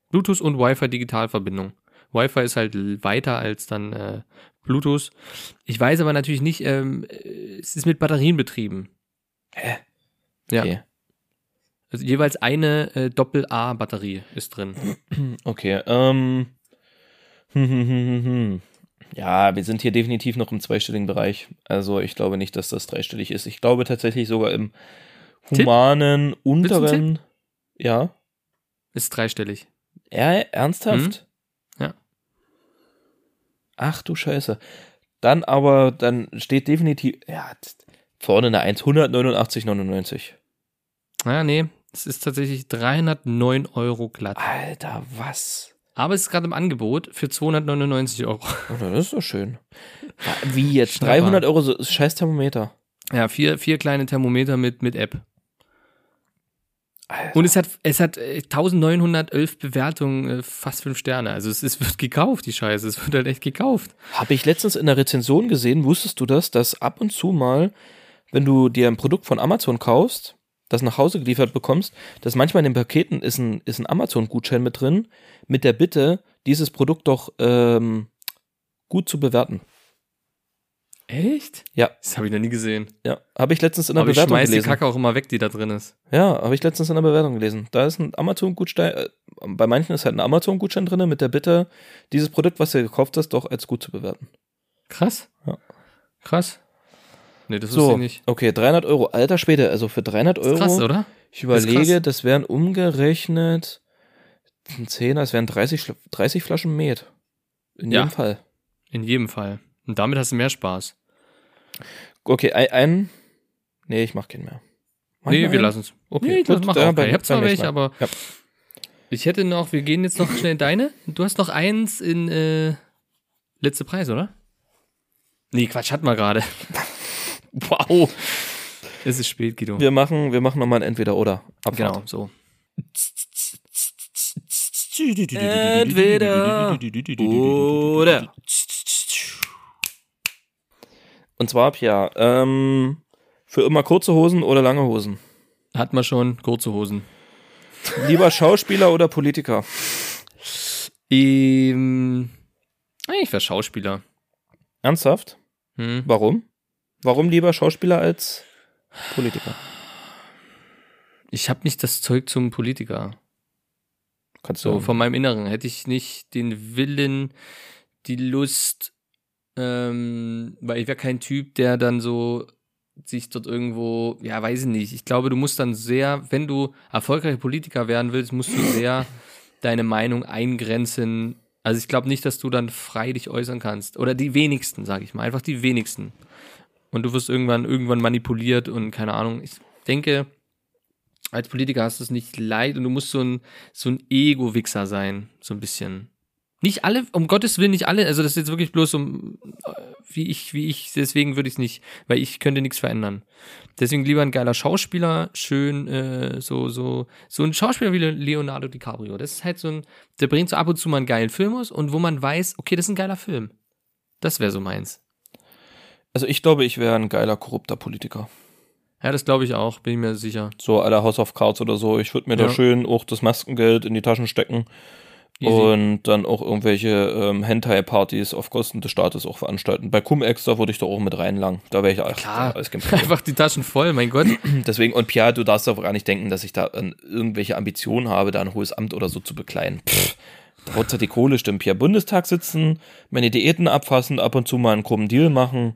Bluetooth und Wi-Fi Digitalverbindung. Wi-Fi ist halt weiter als dann äh, Bluetooth. Ich weiß aber natürlich nicht, ähm, äh, es ist mit Batterien betrieben. Hä? Ja. Okay. Also jeweils eine äh, Doppel-A-Batterie ist drin. Okay, ähm. Hm, hm, hm. Ja, wir sind hier definitiv noch im zweistelligen Bereich. Also ich glaube nicht, dass das dreistellig ist. Ich glaube tatsächlich sogar im Tipp? humanen einen unteren. Ja. Ist dreistellig. Er, ernsthaft? Mhm. Ja. Ach du Scheiße. Dann aber, dann steht definitiv, ja, vorne eine 1, 189,99. Ja, nee, es ist tatsächlich 309 Euro glatt. Alter, was? Aber es ist gerade im Angebot für 299 Euro. Oh, das ist doch schön. Wie jetzt? Schnapper. 300 Euro, so, scheiß Thermometer. Ja, vier, vier kleine Thermometer mit, mit App. Alter. Und es hat, es hat äh, 1911 Bewertungen, äh, fast fünf Sterne. Also es, es wird gekauft, die Scheiße. Es wird halt echt gekauft. Habe ich letztens in der Rezension gesehen, wusstest du das, dass ab und zu mal, wenn du dir ein Produkt von Amazon kaufst, das nach Hause geliefert bekommst, dass manchmal in den Paketen ist ein, ist ein Amazon-Gutschein mit drin, mit der Bitte, dieses Produkt doch ähm, gut zu bewerten. Echt? Ja. Das habe ich noch nie gesehen. Ja, habe ich letztens in der Aber ich Bewertung schmeiß die gelesen. Kacke auch immer weg, die da drin ist. Ja, habe ich letztens in der Bewertung gelesen. Da ist ein Amazon-Gutschein, äh, bei manchen ist halt ein Amazon-Gutschein drin mit der Bitte, dieses Produkt, was du gekauft hast, doch als gut zu bewerten. Krass. Ja. Krass. Nee, das wusste So, ich nicht. okay, 300 Euro. Alter Schwede, also für 300 Das Euro. ist krass, oder? Ich überlege, das wären umgerechnet ein Zehner, es wären 30, Schla- 30 Flaschen Met. In Ja. jedem Fall. In jedem Fall. Und damit hast du mehr Spaß. Okay, ein, ein nee, ich mach keinen mehr. Mach ich nee, wir lassen es. Okay, Nee, das gut, mach auch. beim- Ich hab zwar welche, aber Ja. ich hätte noch, wir gehen jetzt noch schnell in deine. Du hast noch eins in äh, letzte Preis, oder? Nee, Quatsch, hatten wir gerade. wow. Es ist spät, Guido. Wir machen, wir machen nochmal ein Entweder-Oder. Genau, so. Entweder oder. Und zwar, Pia, ähm, für immer kurze Hosen oder lange Hosen? Hat man schon kurze Hosen. Lieber Schauspieler oder Politiker? Ähm, ich wäre Schauspieler. Ernsthaft? Hm. Warum? Warum lieber Schauspieler als Politiker? Ich habe nicht das Zeug zum Politiker. Kannst So, du von meinem Inneren hätte ich nicht den Willen, die Lust, ähm, weil ich wäre kein Typ, der dann so sich dort irgendwo, ja, weiß ich nicht. Ich glaube, du musst dann sehr, wenn du erfolgreicher Politiker werden willst, musst du sehr deine Meinung eingrenzen. Also ich glaube nicht, dass du dann frei dich äußern kannst. Oder die wenigsten, sage ich mal. Einfach die wenigsten. Und du wirst irgendwann, irgendwann manipuliert und keine Ahnung. Ich denke, als Politiker hast du es nicht leid und du musst so ein, so ein Ego-Wichser sein, so ein bisschen. Nicht alle, um Gottes Willen nicht alle, also das ist jetzt wirklich bloß um, äh, wie ich, wie ich, deswegen würde ich es nicht, weil ich könnte nichts verändern. Deswegen lieber ein geiler Schauspieler, schön, äh, so, so, so ein Schauspieler wie Leonardo DiCaprio. Das ist halt so ein, der bringt so ab und zu mal einen geilen Film aus und wo man weiß, okay, das ist ein geiler Film. Das wäre so meins. Also ich glaube, ich wäre ein geiler, korrupter Politiker. Ja, das glaube ich auch, bin ich mir sicher. So aller House of Cards oder so. Ich würde mir Ja. da schön auch das Maskengeld in die Taschen stecken Easy. und dann auch irgendwelche ähm, Hentai-Partys auf Kosten des Staates auch veranstalten. Bei Cum-Ex, da würde ich doch auch mit reinlangen. Da wäre ich auch Klar. Problem. Einfach die Taschen voll, mein Gott. Deswegen, und Pia, du darfst doch gar nicht denken, dass ich da äh, irgendwelche Ambitionen habe, da ein hohes Amt oder so zu bekleiden. Pff, Hauptsache die Kohle stimmt. Pia, Bundestag sitzen, meine Diäten abfassen, ab und zu mal einen krummen Deal machen.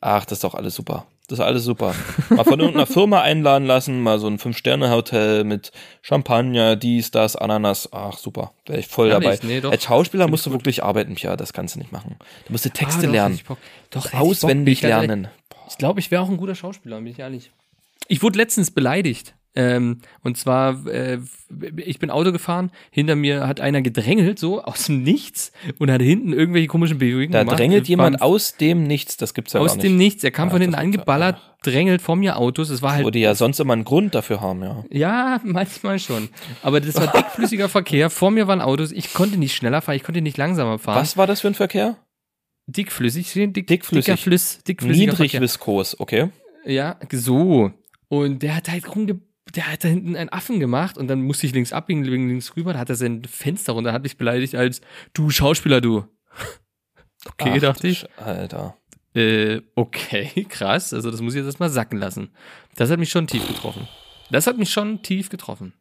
Ach, das ist doch alles super. Das ist alles super. Mal von irgendeiner Firma einladen lassen, mal so ein Fünf-Sterne-Hotel mit Champagner, dies, das, Ananas. Ach, super. Wäre ich voll Ehrlich? dabei. Nee, doch. Als Schauspieler Find musst du gut. wirklich arbeiten, Pia. Das kannst du nicht machen. Du musst die Texte Ah, doch, lernen. Doch. Auswendig Ich lernen. Ich glaube, ich wäre auch ein guter Schauspieler, bin ich ehrlich. Ich wurde letztens beleidigt. Ähm, und zwar, äh, ich bin Auto gefahren, hinter mir hat einer gedrängelt, so aus dem Nichts und hat hinten irgendwelche komischen Bewegungen Da gemacht. drängelt Wir jemand aus dem Nichts. Das gibt's ja aus nicht. dem Nichts. Er kam Ach, von hinten gibt's ja- angeballert, drängelt vor mir Autos. Es war halt Würde ja sonst immer einen Grund dafür haben, ja. Ja, manchmal schon. Aber das war dickflüssiger Verkehr. Vor mir waren Autos. Ich konnte nicht schneller fahren, ich konnte nicht langsamer fahren. Was war das für ein Verkehr? Dickflüssig, dick, Dickflüssig. Dicker Flüss, dickflüssiger Niedrig Verkehr. viskos, okay. Ja, so. Und der hat halt rumge der hat da hinten einen Affen gemacht und dann musste ich links abbiegen, links rüber, da hat er sein Fenster runter, hat mich beleidigt als du Schauspieler, du. Okay, Ach, dachte ich. Alter. Äh, okay, krass. Also das muss ich jetzt erstmal sacken lassen. Das hat mich schon tief getroffen. Das hat mich schon tief getroffen.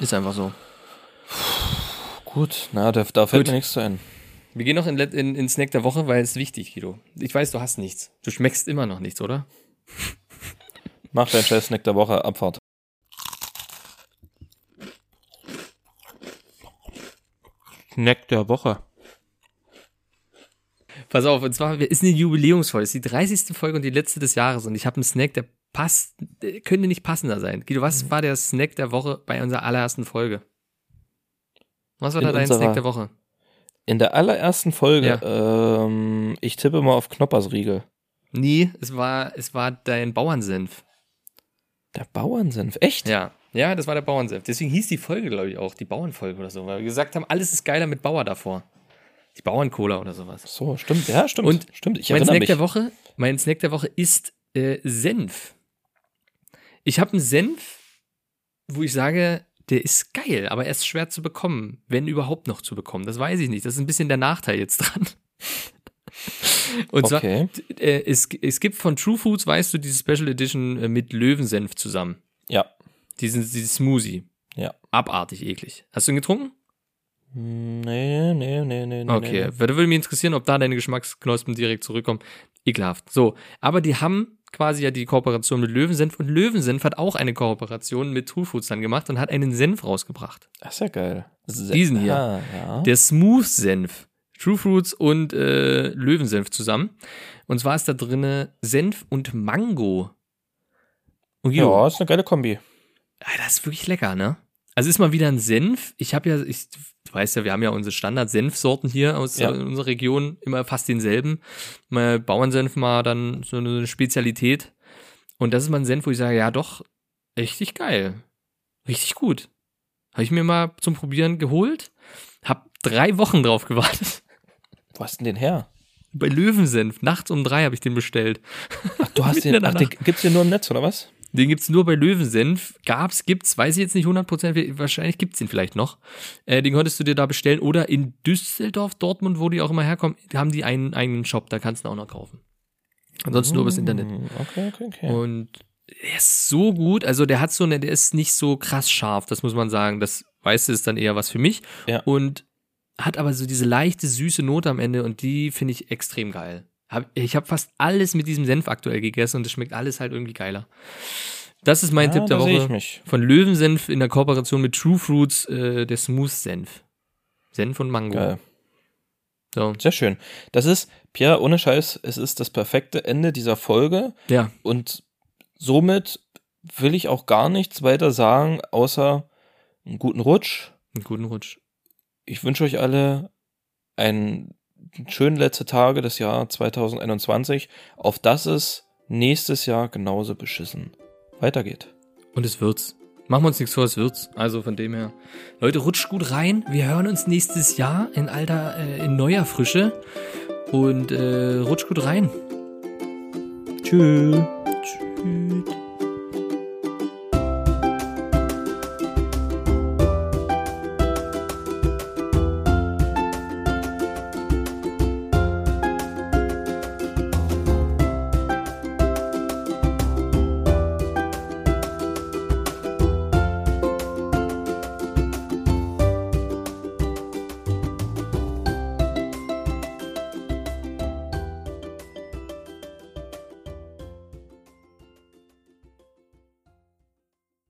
Ist einfach so. Gut, na, da, da fällt Gut. mir nichts zu ein. Wir gehen noch in, in, in Snack der Woche, weil es ist wichtig, Guido. Ich weiß, du hast nichts. Du schmeckst immer noch nichts, oder? Mach dein scheiß Snack der Woche, Abfahrt. Snack der Woche. Pass auf, und zwar ist eine Jubiläumsfolge. Es ist die 30. Folge und die letzte des Jahres. Und ich habe einen Snack, der passt, der könnte nicht passender sein. Guido, was war der Snack der Woche bei unserer allerersten Folge? Was war In da dein unserer- Snack der Woche? In der allerersten Folge, ähm, ich tippe mal auf Knoppersriegel. Nie, es war, es war dein Bauernsenf. Der Bauernsenf, echt? Ja. Ja, das war der Bauernsenf. Deswegen hieß die Folge, glaube ich, auch, die Bauernfolge oder so, weil wir gesagt haben, alles ist geiler mit Bauer davor. Die Bauerncola oder sowas. So, stimmt, ja, stimmt. Und stimmt, ich mein Snack mich. der Woche, mein Snack der Woche ist äh, Senf. Ich habe einen Senf, wo ich sage, der ist geil, aber er ist schwer zu bekommen, wenn überhaupt noch zu bekommen. Das weiß ich nicht. Das ist ein bisschen der Nachteil jetzt dran. Und zwar, Okay. äh, es, es gibt von True Foods, weißt du, diese Special Edition äh, mit Löwensenf zusammen. Ja. Diesen, diesen Smoothie. Ja. Abartig eklig. Hast du ihn getrunken? Nee, nee, nee, nee, nee. Okay, Nee. würde, würde mich interessieren, ob da deine Geschmacksknospen direkt zurückkommen. Ekelhaft. So, aber die haben quasi ja die Kooperation mit Löwensenf und Löwensenf hat auch eine Kooperation mit True Foods dann gemacht und hat einen Senf rausgebracht. Das ist ja geil. Se- Diesen hier. Ah, ja. Der Smooth Senf. True Fruits und äh, Löwensenf zusammen. Und zwar ist da drinne Senf und Mango. Und jo, ja, ist eine geile Kombi. Ah, das ist wirklich lecker, ne? Also ist mal wieder ein Senf. Ich habe ja, ich, du weißt ja, wir haben ja unsere Standard-Senfsorten hier aus Ja. äh, unserer Region, immer fast denselben. Mal Bauernsenf mal dann so eine Spezialität. Und das ist mal ein Senf, wo ich sage, ja doch, richtig geil. Richtig gut. Habe ich mir mal zum Probieren geholt. Hab drei Wochen drauf gewartet. Wo hast du denn den her? Bei Löwensenf. Nachts um drei habe ich den bestellt. Ach, du hast den, der ach, den gibt's den nur im Netz, oder was? Den gibt's nur bei Löwensenf. Gab's, gibt's, weiß ich jetzt nicht 100%, wahrscheinlich gibt's den vielleicht noch. Äh, den konntest du dir da bestellen. Oder in Düsseldorf, Dortmund, wo die auch immer herkommen, haben die einen eigenen Shop, da kannst du ihn auch noch kaufen. Ansonsten nur übers Internet. Hm, Okay, okay, okay. Und er ist so gut, also der hat so eine, der ist nicht so krass scharf, das muss man sagen. Das weißt du, ist dann eher was für mich. Ja. Und hat aber so diese leichte, süße Note am Ende und die finde ich extrem geil. Hab, ich habe fast alles mit diesem Senf aktuell gegessen und es schmeckt alles halt irgendwie geiler. Das ist mein Ja, Tipp der sehe ich Woche. mich. Von Löwensenf in der Kooperation mit True Fruits, äh, der Smooth Senf. Senf und Mango. Geil. So. Sehr schön. Das ist, Pierre, ohne Scheiß, es ist das perfekte Ende dieser Folge Ja, und somit will ich auch gar nichts weiter sagen, außer einen guten Rutsch. einen guten Rutsch. Ich wünsche euch alle einen schönen letzte Tage des Jahr 2021, auf dass es nächstes Jahr genauso beschissen weitergeht. Und es wird's. Machen wir uns nichts vor, es wird's. Also von dem her. Leute, rutscht gut rein. Wir hören uns nächstes Jahr in alter, äh, in neuer Frische. Und äh, rutscht gut rein. Tschüss.